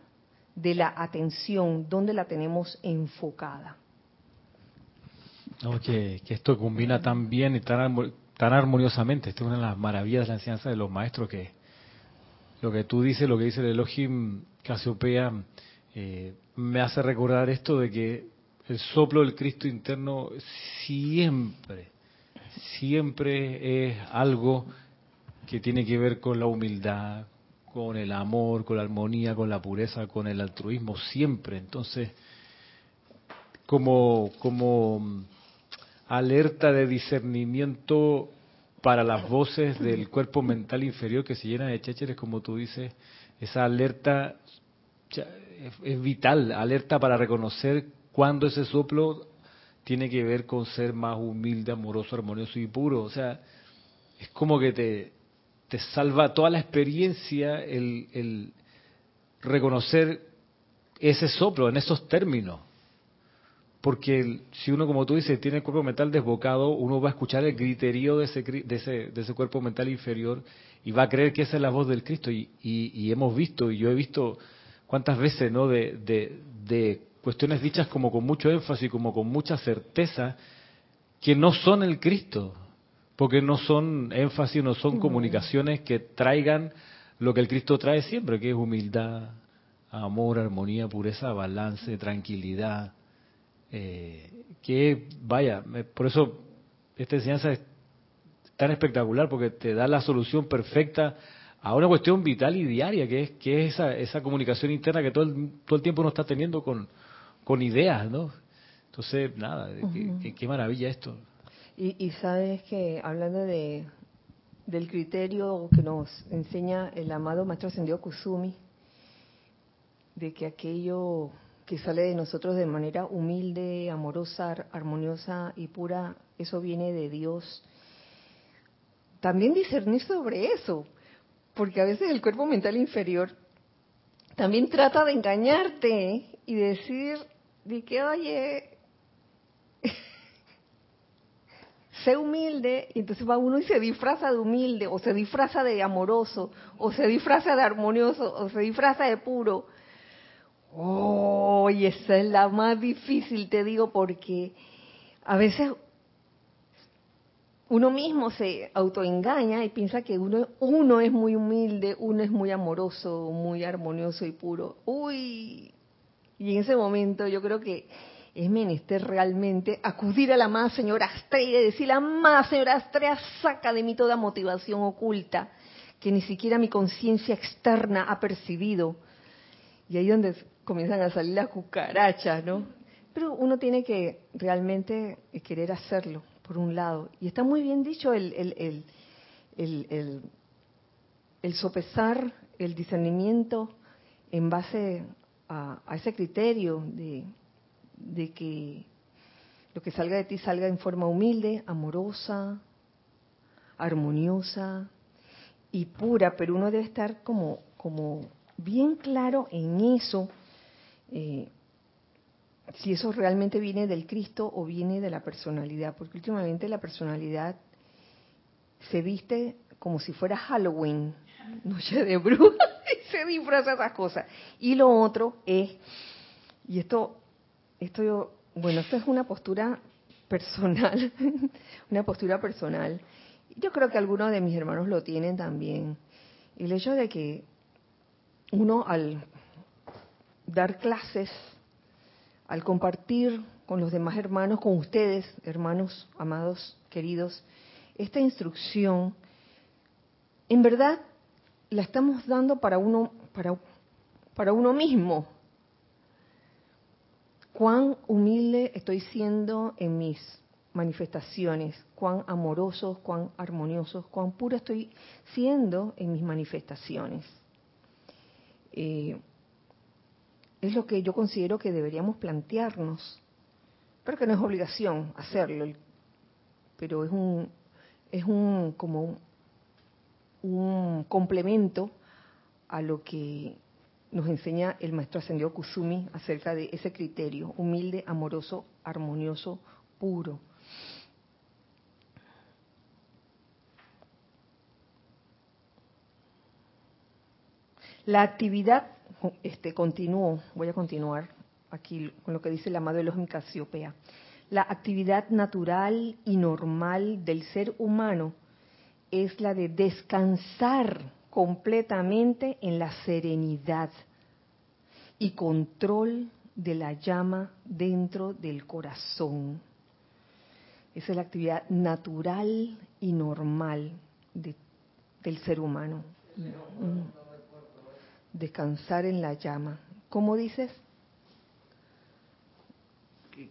de la atención, donde la tenemos enfocada. Oye, que esto combina tan bien y tan, tan armoniosamente. Esta es una de las maravillas de la enseñanza de los maestros que lo que tú dices, lo que dice el Elohim Casiopea, eh, me hace recordar esto de que el soplo del Cristo interno siempre, siempre es algo que tiene que ver con la humildad, con el amor, con la armonía, con la pureza, con el altruismo, siempre. Entonces, como, como alerta de discernimiento para las voces del cuerpo mental inferior que se llena de chécheres, como tú dices, esa alerta es vital, alerta para reconocer cuando ese soplo tiene que ver con ser más humilde, amoroso, armonioso y puro. O sea, es como que te, te salva toda la experiencia el, el reconocer ese soplo en esos términos. Porque si uno, como tú dices, tiene el cuerpo mental desbocado, uno va a escuchar el griterío de ese, de ese, de ese cuerpo mental inferior y va a creer que esa es la voz del Cristo. Y, y, hemos visto, y yo he visto cuántas veces, ¿no? De, de, de, cuestiones dichas como con mucho énfasis, como con mucha certeza, que no son el Cristo, porque no son énfasis, no son comunicaciones que traigan lo que el Cristo trae siempre, que es humildad, amor, armonía, pureza, balance, tranquilidad eh, que vaya, por eso esta enseñanza es tan espectacular porque te da la solución perfecta a una cuestión vital y diaria que es que es esa, esa comunicación interna que todo el, todo el tiempo uno está teniendo con, con ideas, ¿no? Entonces, nada, qué, maravilla esto. Y, y sabes que hablando de del criterio que nos enseña el amado Maestro Ascendido Kusumi, de que aquello que sale de nosotros de manera humilde, amorosa, armoniosa y pura, eso viene de Dios. También discernir sobre eso, porque a veces el cuerpo mental inferior también trata de engañarte y decir de que, oye, sé humilde, y entonces va uno y se disfraza de humilde, o se disfraza de amoroso, o se disfraza de armonioso, o se disfraza de puro Oh, y esa es la más difícil, te digo, porque a veces uno mismo se autoengaña y piensa que uno, uno es muy humilde, uno es muy amoroso, muy armonioso y puro. Uy, y en ese momento yo creo que es menester realmente acudir a la más señora Astrea y decirle, más señora Astrea, saca de mí toda motivación oculta que ni siquiera mi conciencia externa ha percibido. Y ahí donde comienzan a salir las cucarachas, ¿no? Pero uno tiene que realmente querer hacerlo, por un lado. Y está muy bien dicho el, el, el, el, sopesar, el discernimiento en base a, ese criterio de, de que lo que salga de ti salga en forma humilde, amorosa, armoniosa y pura, pero uno debe estar como, como bien claro en eso eh, si eso realmente viene del Cristo o viene de la personalidad, porque últimamente la personalidad se viste como si fuera Halloween, noche de brujas, y se disfraza esas cosas. Y lo otro es, y esto, esto yo, bueno, esto es una postura personal, una postura personal. Yo creo que algunos de mis hermanos lo tienen también. El hecho de que uno al dar clases, al compartir con los demás hermanos, con ustedes, hermanos amados, queridos, esta instrucción, en verdad la estamos dando para uno, para, para uno mismo. Cuán humilde estoy siendo en mis manifestaciones, cuán amorosos, cuán armoniosos, cuán pura estoy siendo en mis manifestaciones. Eh, es lo que yo considero que deberíamos plantearnos, pero que no es obligación hacerlo, pero es un es un como un, complemento a lo que nos enseña el maestro ascendido Kusumi acerca de ese criterio, humilde, amoroso, armonioso, puro. La actividad este, continúo, voy a continuar aquí con lo que dice la amado Elohim Casiopea. La actividad natural y normal del ser humano es la de descansar completamente en la serenidad y control de la llama dentro del corazón. Esa es la actividad natural y normal del ser humano. Mm. Descansar en la llama. ¿Cómo dices?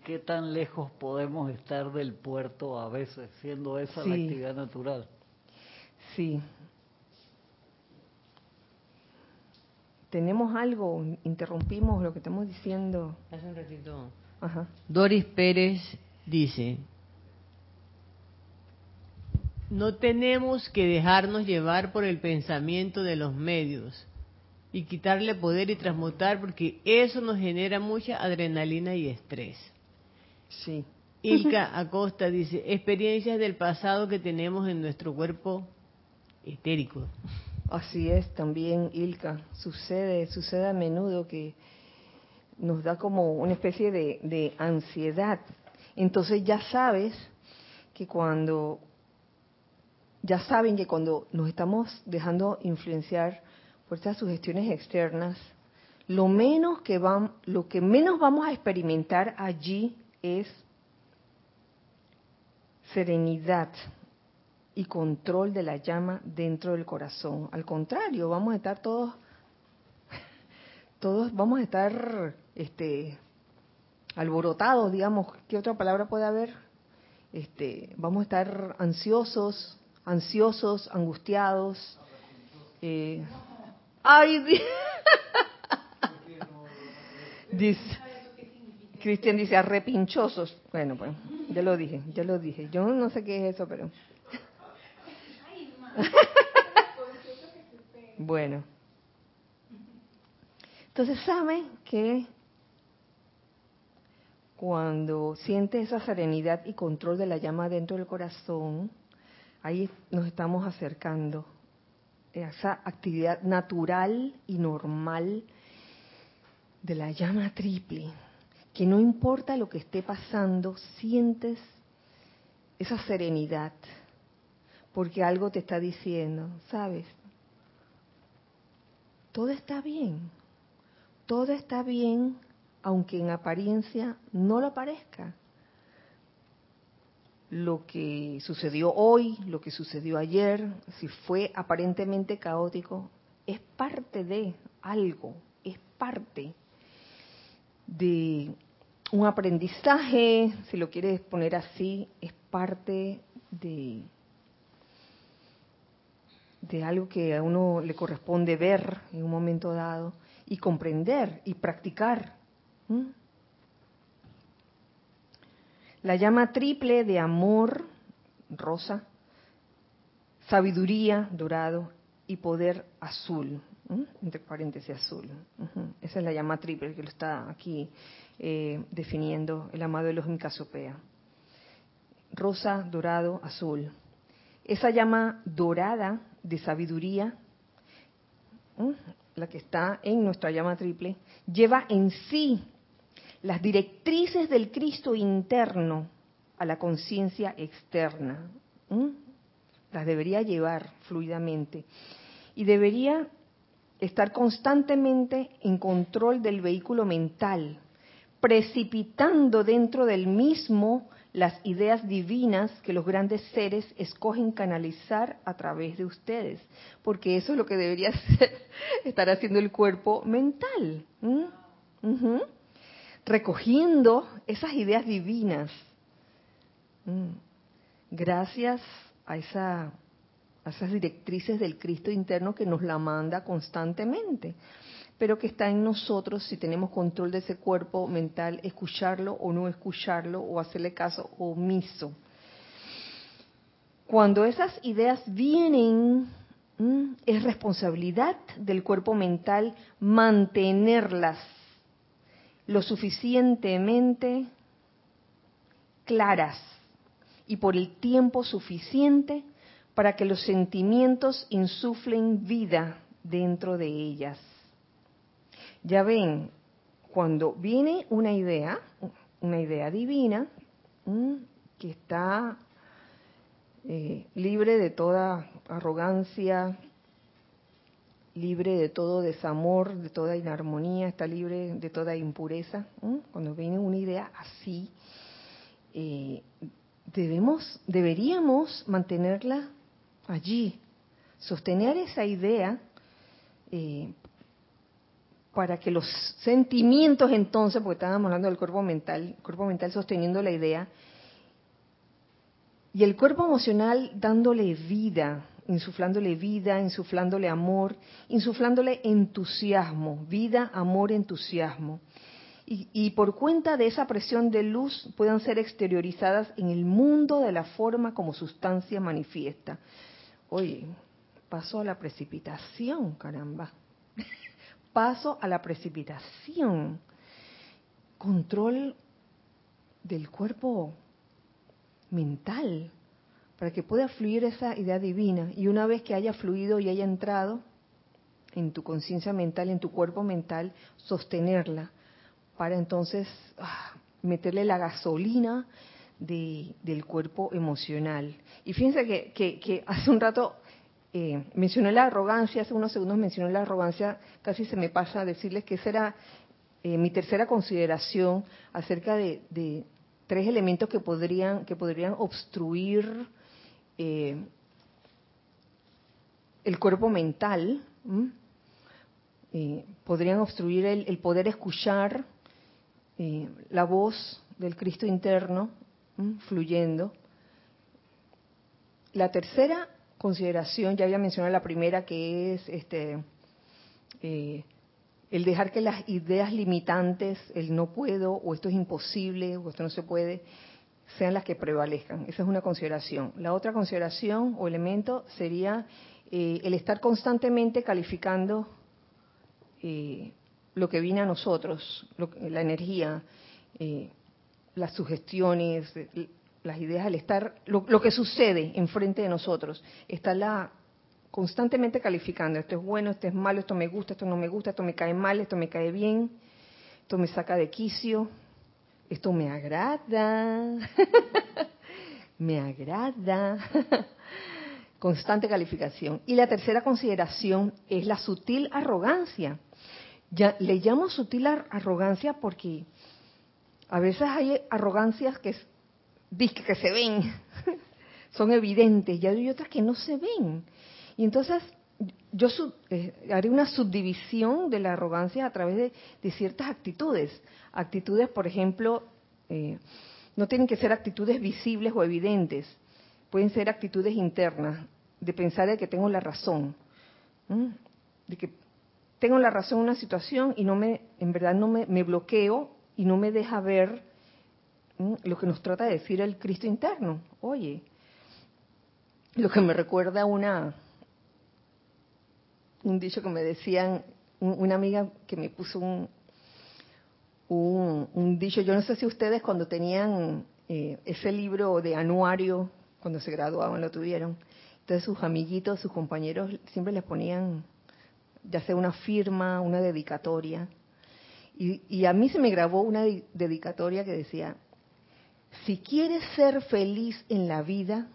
¿Qué, tan lejos podemos estar del puerto a veces, siendo esa la actividad natural? Sí. ¿Tenemos algo? ¿Interrumpimos lo que estamos diciendo? Hace un ratito. Doris Pérez dice, no tenemos que dejarnos llevar por el pensamiento de los medios y quitarle poder y transmutar porque eso nos genera mucha adrenalina y estrés. Sí. Ilka Acosta dice, experiencias del pasado que tenemos en nuestro cuerpo etérico. Así es, también Ilka, sucede, sucede a menudo que nos da como una especie de, ansiedad. Entonces ya sabes que cuando, ya saben que cuando nos estamos dejando influenciar por estas sugestiones externas, lo menos que van, lo que menos vamos a experimentar allí es serenidad y control de la llama dentro del corazón. Al contrario, vamos a estar todos, todos vamos a estar, este, alborotados, digamos. ¿Qué otra palabra puede haber? Este, vamos a estar ansiosos, ansiosos, angustiados. Eh, ay, dice Cristian dice arrepinchosos. Bueno, pues, ya lo dije, ya lo dije. Yo no sé qué es eso, pero. bueno. Entonces, ¿sabe que cuando siente esa serenidad y control de la llama dentro del corazón, ahí nos estamos acercando a esa actividad natural y normal de la llama triple que no importa lo que esté pasando, sientes esa serenidad, porque algo te está diciendo, ¿sabes? Todo está bien, todo está bien, aunque en apariencia no lo parezca. Lo que sucedió hoy, lo que sucedió ayer, si fue aparentemente caótico, es parte de algo, es parte de un aprendizaje, si lo quieres poner así, es parte de, de algo que a uno le corresponde ver en un momento dado y comprender y practicar. La llama triple de amor, rosa, sabiduría, dorado, y poder azul, entre paréntesis azul. Esa es la llama triple que lo está aquí eh, definiendo el amado de los Casopea. Rosa, dorado, azul. Esa llama dorada de sabiduría, la que está en nuestra llama triple, lleva en sí las directrices del Cristo interno a la conciencia externa. Las debería llevar fluidamente. Y debería estar constantemente en control del vehículo mental, precipitando dentro del mismo las ideas divinas que los grandes seres escogen canalizar a través de ustedes, porque eso es lo que debería estar haciendo el cuerpo mental, recogiendo esas ideas divinas. Gracias a, esa, a esas directrices del Cristo interno que nos la manda constantemente pero que está en nosotros, si tenemos control de ese cuerpo mental, escucharlo o no escucharlo o hacerle caso omiso. Cuando esas ideas vienen, es responsabilidad del cuerpo mental mantenerlas lo suficientemente claras y por el tiempo suficiente para que los sentimientos insuflen vida dentro de ellas. Ya ven, cuando viene una idea, una idea divina, que está eh, libre de toda arrogancia, libre de todo desamor, de toda inarmonía, está libre de toda impureza. Cuando viene una idea así, eh, debemos, deberíamos mantenerla allí, sostener esa idea eh, para que los sentimientos entonces, porque estábamos hablando del cuerpo mental, cuerpo mental sosteniendo la idea, y el cuerpo emocional dándole vida, insuflándole vida, insuflándole amor, insuflándole entusiasmo, vida, amor, entusiasmo. Y, por cuenta de esa presión de luz puedan ser exteriorizadas en el mundo de la forma como sustancia manifiesta. Oye, paso a la precipitación, caramba. Paso a la precipitación. Control del cuerpo mental para que pueda fluir esa idea divina. Y una vez que haya fluido y haya entrado en tu conciencia mental, en tu cuerpo mental, sostenerla para entonces ah, meterle la gasolina de, del cuerpo emocional. Y fíjense que, que, hace un rato eh, mencioné la arrogancia, hace unos segundos mencioné la arrogancia, casi se me pasa a decirles que esa era eh, mi tercera consideración acerca de, tres elementos que podrían, que podrían obstruir eh, el cuerpo mental, eh, podrían obstruir el, poder escuchar la voz del Cristo interno fluyendo. La tercera consideración, ya había mencionado la primera, que es este el dejar que las ideas limitantes, el no puedo, o esto es imposible, o esto no se puede, sean las que prevalezcan. Esa es una consideración. La otra consideración o elemento sería eh, el estar constantemente calificando eh, lo que viene a nosotros, la energía, eh, las sugestiones, las ideas, el estar, lo, lo, que sucede enfrente de nosotros. Está la constantemente calificando, esto es bueno, esto es malo, esto me gusta, esto no me gusta, esto me cae mal, esto me cae bien, esto me saca de quicio, esto me agrada, me agrada. Constante calificación. Y la tercera consideración es la sutil arrogancia. Ya, le llamo sutil arrogancia porque a veces hay arrogancias que, que se ven, son evidentes, y hay otras que no se ven. Y entonces yo eh, haré una subdivisión de la arrogancia a través de, ciertas actitudes. Actitudes, por ejemplo, eh, no tienen que ser actitudes visibles o evidentes, pueden ser actitudes internas, de pensar de que tengo la razón, de que tengo la razón en una situación y no me, en verdad no me, bloqueo y no me deja ver lo que nos trata de decir el Cristo interno. Oye, lo que me recuerda una un dicho que me decían, una amiga que me puso un, un, dicho, yo no sé si ustedes cuando tenían eh, ese libro de anuario, cuando se graduaban, lo tuvieron, entonces sus amiguitos, sus compañeros siempre les ponían ya sea una firma, una dedicatoria. Y, y a mí se me grabó una dedicatoria que decía, si quieres ser feliz en la vida,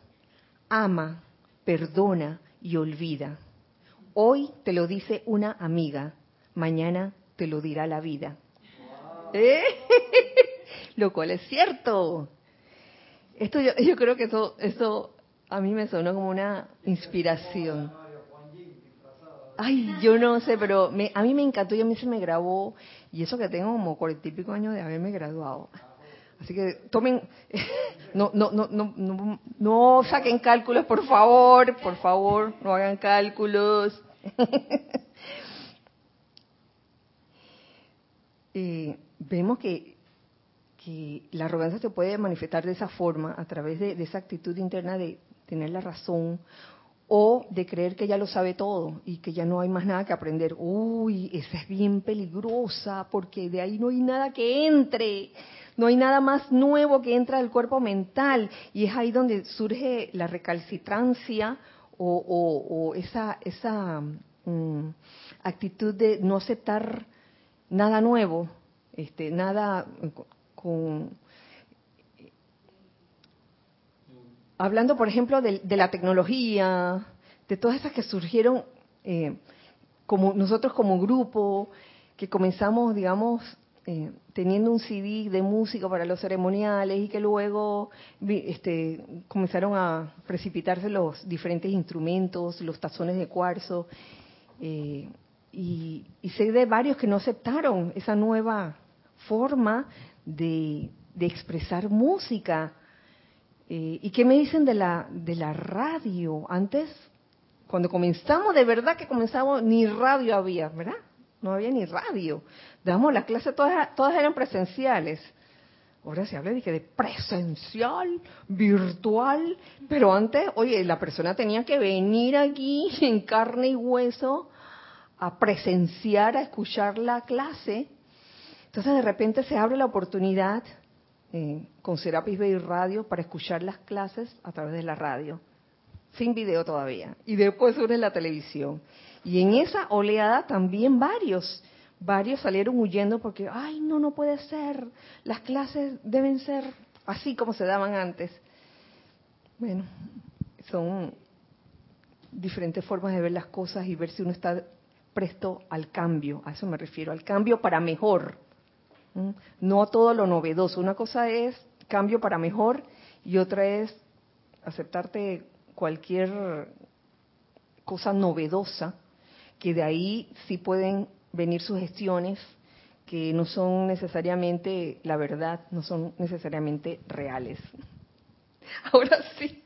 ama, perdona y olvida. Hoy te lo dice una amiga, mañana te lo dirá la vida. ¿Eh? Lo cual es cierto. Esto yo, yo creo que eso, eso a mí me sonó como una inspiración. Ay, yo no sé, pero me, a mí me encantó y a mí se me grabó, y eso que tengo como cuarenta y pico años de haberme graduado. Así que tomen, no, no, no, no, no, saquen cálculos, por favor, por favor, no hagan cálculos. Eh, vemos que, que, la arrogancia se puede manifestar de esa forma, a través de, esa actitud interna de tener la razón o de creer que ya lo sabe todo y que ya no hay más nada que aprender. Uy, esa es bien peligrosa porque de ahí no hay nada que entre, no hay nada más nuevo que entra al cuerpo mental y es ahí donde surge la recalcitrancia o, esa, esa mm, actitud de no aceptar nada nuevo, este, nada con... Hablando, por ejemplo, de, la tecnología, de todas esas que surgieron, eh, como nosotros como grupo, que comenzamos, digamos, eh, teniendo un CD de música para los ceremoniales y que luego este, comenzaron a precipitarse los diferentes instrumentos, los tazones de cuarzo, eh, y, sé de varios que no aceptaron esa nueva forma de, expresar música. Eh, ¿Y qué me dicen de la, de la radio? Antes, cuando comenzamos, de verdad que comenzamos, ni radio había, ¿verdad? No había ni radio. Damos las clases, todas, todas eran presenciales. Ahora se habla de que de presencial, virtual, pero antes, oye, la persona tenía que venir aquí en carne y hueso a presenciar, a escuchar la clase. Entonces de repente se abre la oportunidad eh, con Serapis Bay Radio para escuchar las clases a través de la radio, sin video todavía, y después une la televisión. Y en esa oleada también varios varios salieron huyendo porque, ay, no, no puede ser, las clases deben ser así como se daban antes. Bueno, son diferentes formas de ver las cosas y ver si uno está presto al cambio, a eso me refiero, al cambio para mejor, no a todo lo novedoso. Una cosa es cambio para mejor y otra es aceptarte cualquier cosa novedosa, que de ahí sí pueden venir sugestiones que no son necesariamente la verdad, no son necesariamente reales. Ahora sí,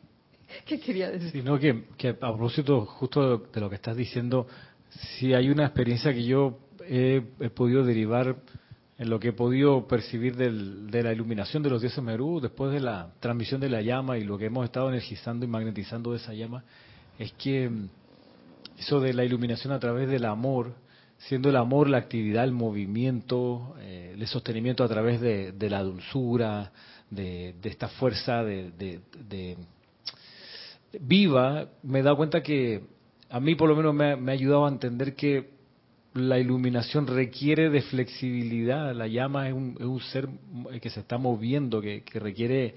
¿qué quería decir? Sino que, que a propósito justo de lo que estás diciendo, si hay una experiencia que yo he, podido derivar en lo que he podido percibir de la iluminación de los dioses Merú después de la transmisión de la llama y lo que hemos estado energizando y magnetizando de esa llama, es que eso de la iluminación a través del amor, siendo el amor la actividad, el movimiento, eh, el sostenimiento a través de, la dulzura, de, esta fuerza de, viva, me he dado cuenta que a mí por lo menos me, ha ayudado a entender que la iluminación requiere de flexibilidad, la llama es un, ser que se está moviendo, que requiere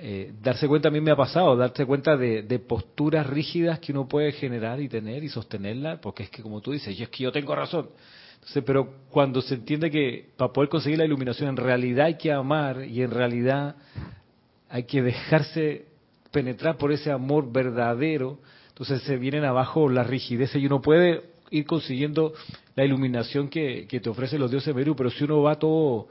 eh, darse cuenta, a mí me ha pasado, darse cuenta de, posturas rígidas que uno puede generar y tener y sostenerla, porque es que como tú dices, yo es que yo tengo razón. Entonces, pero cuando se entiende que para poder conseguir la iluminación en realidad hay que amar y en realidad hay que dejarse penetrar por ese amor verdadero, entonces se vienen abajo las rigideces y uno puede ir consiguiendo la iluminación que, que te ofrecen los dioses Perú, pero si uno va todo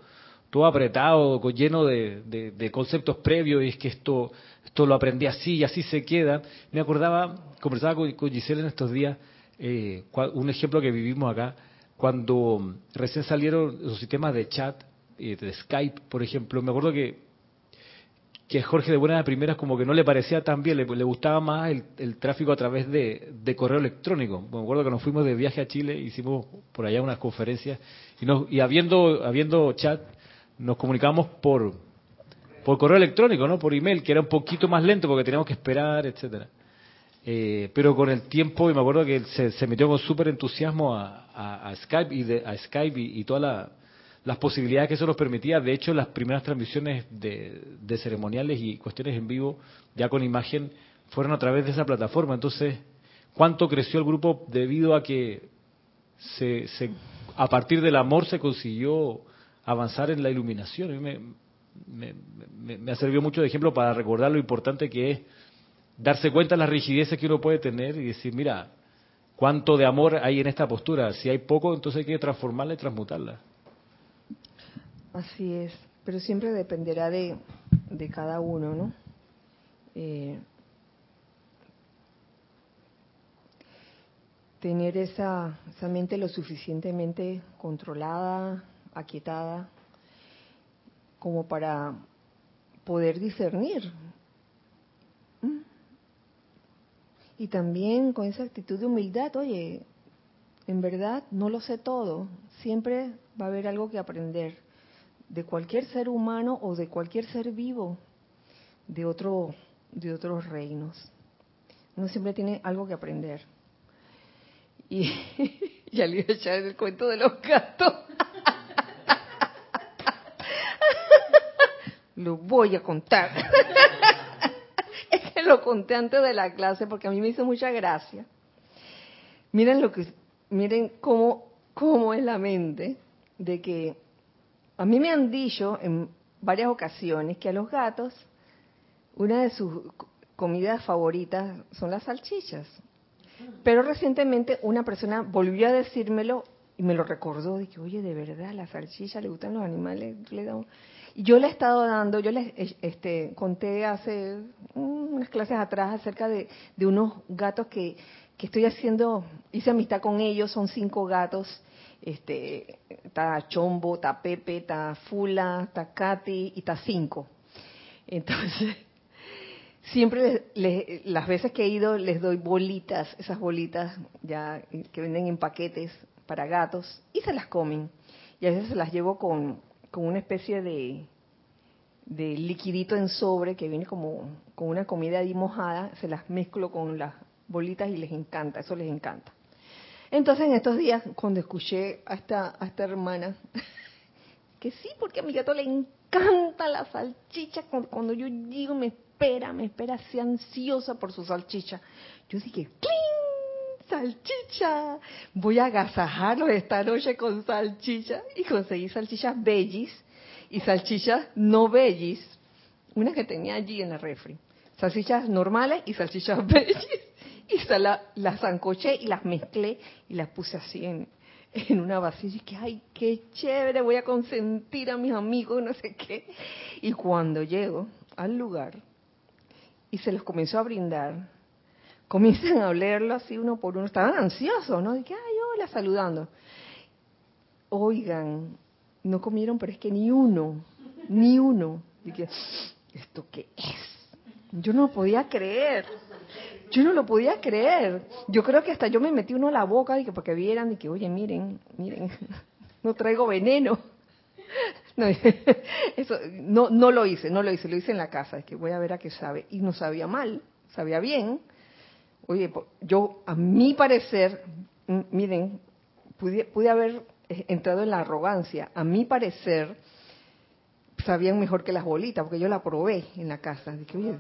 todo apretado, lleno de, conceptos previos, y es que esto, lo aprendí así y así se queda. Me acordaba, conversaba con, Giselle en estos días, eh, un ejemplo que vivimos acá, cuando recién salieron los sistemas de chat, eh, de Skype, por ejemplo, me acuerdo que que Jorge de buenas primeras como que no le parecía tan bien, le, gustaba más el, tráfico a través de, correo electrónico. Me acuerdo que nos fuimos de viaje a Chile, hicimos por allá unas conferencias y, nos, y habiendo, habiendo chat, nos comunicamos por, por correo electrónico, ¿no? Por email, que era un poquito más lento porque teníamos que esperar, etcétera. Eh, pero con el tiempo, y me acuerdo que se, se metió con súper entusiasmo a, Skype y a Skype y, todas las posibilidades que eso nos permitía. De hecho, las primeras transmisiones de, ceremoniales y cuestiones en vivo, ya con imagen, fueron a través de esa plataforma. Entonces, ¿cuánto creció el grupo debido a que se, a partir del amor se consiguió avanzar en la iluminación. A mí me, ha servido mucho de ejemplo para recordar lo importante que es darse cuenta de las rigideces que uno puede tener y decir, mira, cuánto de amor hay en esta postura. Si hay poco, entonces hay que transformarla y transmutarla. Así es, pero siempre dependerá de, de cada uno, ¿no? Eh, tener esa, esa mente lo suficientemente controlada, aquietada, como para poder discernir. ¿Mm? Y también con esa actitud de humildad, oye, en verdad no lo sé todo, siempre va a haber algo que aprender de cualquier ser humano o de cualquier ser vivo de otro de otros reinos. Uno siempre tiene algo que aprender. Y ya le iba a echar el cuento de los gatos. Lo voy a contar. es que lo conté antes de la clase porque a mí me hizo mucha gracia. Miren lo que miren cómo, cómo es la mente de que a mí me han dicho en varias ocasiones que a los gatos una de sus comidas favoritas son las salchichas. Pero recientemente una persona volvió a decírmelo y me lo recordó, de que, oye, de verdad, las salchichas le gustan los animales. Y yo le he estado dando, yo les este, conté hace unas clases atrás acerca de, unos gatos que, que estoy haciendo, hice amistad con ellos, son cinco gatos, este, está Chombo, está Pepe, está Fula, está Katy y está Cinco. Entonces, siempre las veces que he ido les doy bolitas, esas bolitas ya que venden en paquetes para gatos y se las comen. Y a veces se las llevo con, con una especie de, de liquidito en sobre que viene como con una comida ahí mojada, se las mezclo con las bolitas y les encanta, eso les encanta. Entonces en estos días, cuando escuché a esta, a esta hermana, que sí, porque a mi gato le encanta la salchicha, cuando yo digo me espera, me espera así ansiosa por su salchicha, yo dije. ¡Salchicha! Voy a agasajarlo esta noche con salchicha y conseguí salchichas bellis y salchichas no bellis, una que tenía allí en la refri. Salchichas normales y salchichas bellis y se la, las zancoché y las mezclé y las puse así en, en una vasija y que, ay, qué chévere, voy a consentir a mis amigos, no sé qué. Y cuando llego al lugar y se los comenzó a brindar, comienzan a olerlo así uno por uno, estaban ansiosos, ¿no? De que, ay, hola, saludando. Oigan, no comieron, pero es que ni uno, ni uno. Dije, ¿esto qué es? Yo no podía creer. Yo no lo podía creer. Yo creo que hasta yo me metí uno a la boca y que porque vieran y que, oye, miren, miren, no traigo veneno. No, eso, no, no lo hice, no lo hice, lo hice en la casa, es que voy a ver a qué sabe. Y no sabía mal, sabía bien. Oye, yo, a mi parecer, miren, pude, pude haber entrado en la arrogancia. A mi parecer, sabían mejor que las bolitas, porque yo la probé en la casa. Oye,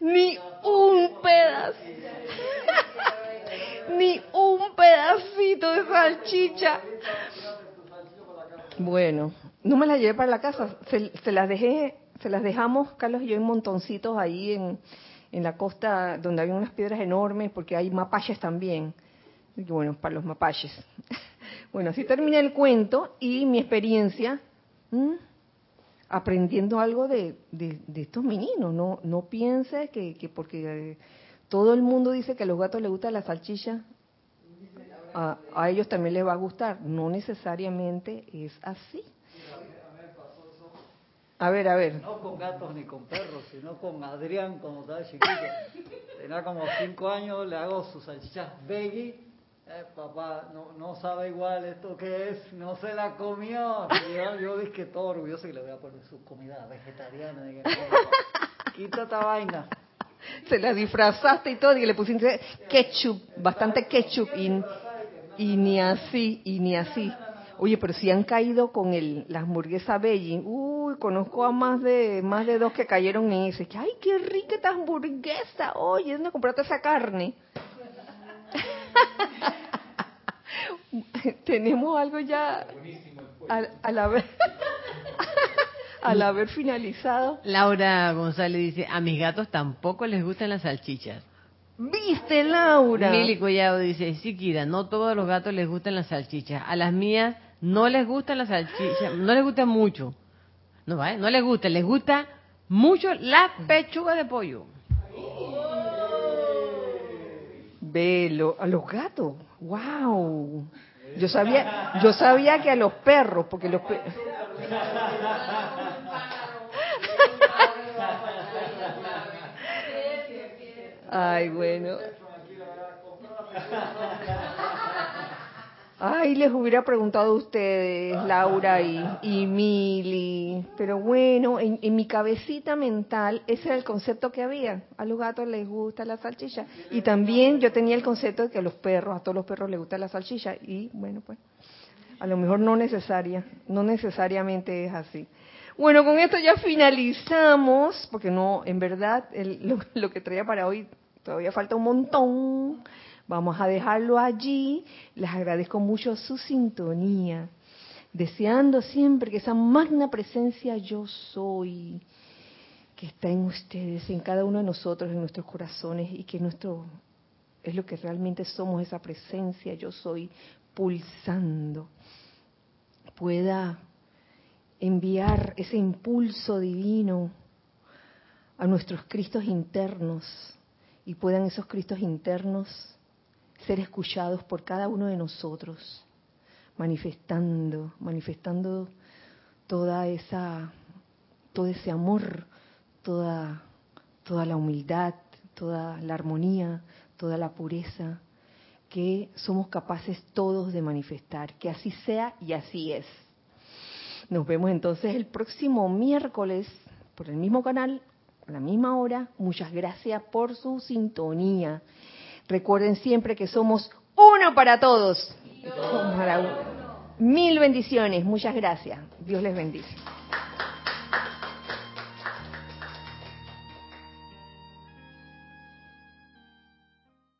ni un pedazo, ni un pedacito de salchicha. Bueno, no me la llevé para la casa, se, las dejé, se las dejamos, Carlos y yo, en montoncitos ahí en, en la costa donde hay unas piedras enormes, porque hay mapaches también. Bueno, para los mapaches. Bueno, así termina el cuento y mi experiencia aprendiendo algo de, estos meninos. No, no pienses que, que porque todo el mundo dice que a los gatos les gusta la salchicha, a, a, ellos también les va a gustar. No necesariamente es así. A ver, a ver. No con gatos ni con perros, sino con Adrián cuando estaba chiquito. Tenía como cinco años, le hago sus salchichas veggie eh, papá, no, no sabe igual esto que es, no se la comió. yo, yo dije que todo orgulloso y le voy a poner su comida vegetariana. Dije, Quita esta vaina. Se la disfrazaste y todo y le pusiste ketchup, bastante ketchup y, y ni así, y ni así. Oye, pero si han caído con el, la hamburguesa Beijing, uy, conozco a más de más de dos que cayeron en ese. Ay, qué rica esta hamburguesa. Oye, ¿dónde compraste esa carne? tenemos algo ya al, haber al haber finalizado. Laura González dice, a mis gatos tampoco les gustan las salchichas. ¿Viste, Laura? Mili Collado dice, sí, Kira, no todos los gatos les gustan las salchichas. A las mías no les gustan las salchichas, no les gusta mucho. No, ¿vale? no les gusta, les gusta mucho la pechuga de pollo. Velo, a los gatos. Wow. Yo sabía, yo sabía que a los perros, porque los perros... Ay, bueno. Ay, les hubiera preguntado a ustedes, Laura y, y Mili, pero bueno, en, mi cabecita mental ese era el concepto que había. A los gatos les gusta la salchicha. Y también yo tenía el concepto de que a los perros, a todos los perros les gusta la salchicha. Y bueno, pues, a lo mejor no necesaria, no necesariamente es así. Bueno, con esto ya finalizamos, porque no, en verdad, lo, lo que traía para hoy todavía falta un montón. Vamos a dejarlo allí. Les agradezco mucho su sintonía, deseando siempre que esa magna presencia yo soy, que está en ustedes, en cada uno de nosotros, en nuestros corazones, y que nuestro es lo que realmente somos, esa presencia yo soy pulsando, pueda enviar ese impulso divino a nuestros Cristos internos y puedan esos Cristos internos ser escuchados por cada uno de nosotros, manifestando, manifestando toda esa, todo ese amor, toda, toda la humildad, toda la armonía, toda la pureza que somos capaces todos de manifestar. Que así sea y así es. Nos vemos entonces el próximo miércoles por el mismo canal, a la misma hora. Muchas gracias por su sintonía. Recuerden siempre que somos uno para todos. Mil bendiciones. Muchas gracias. Dios les bendice.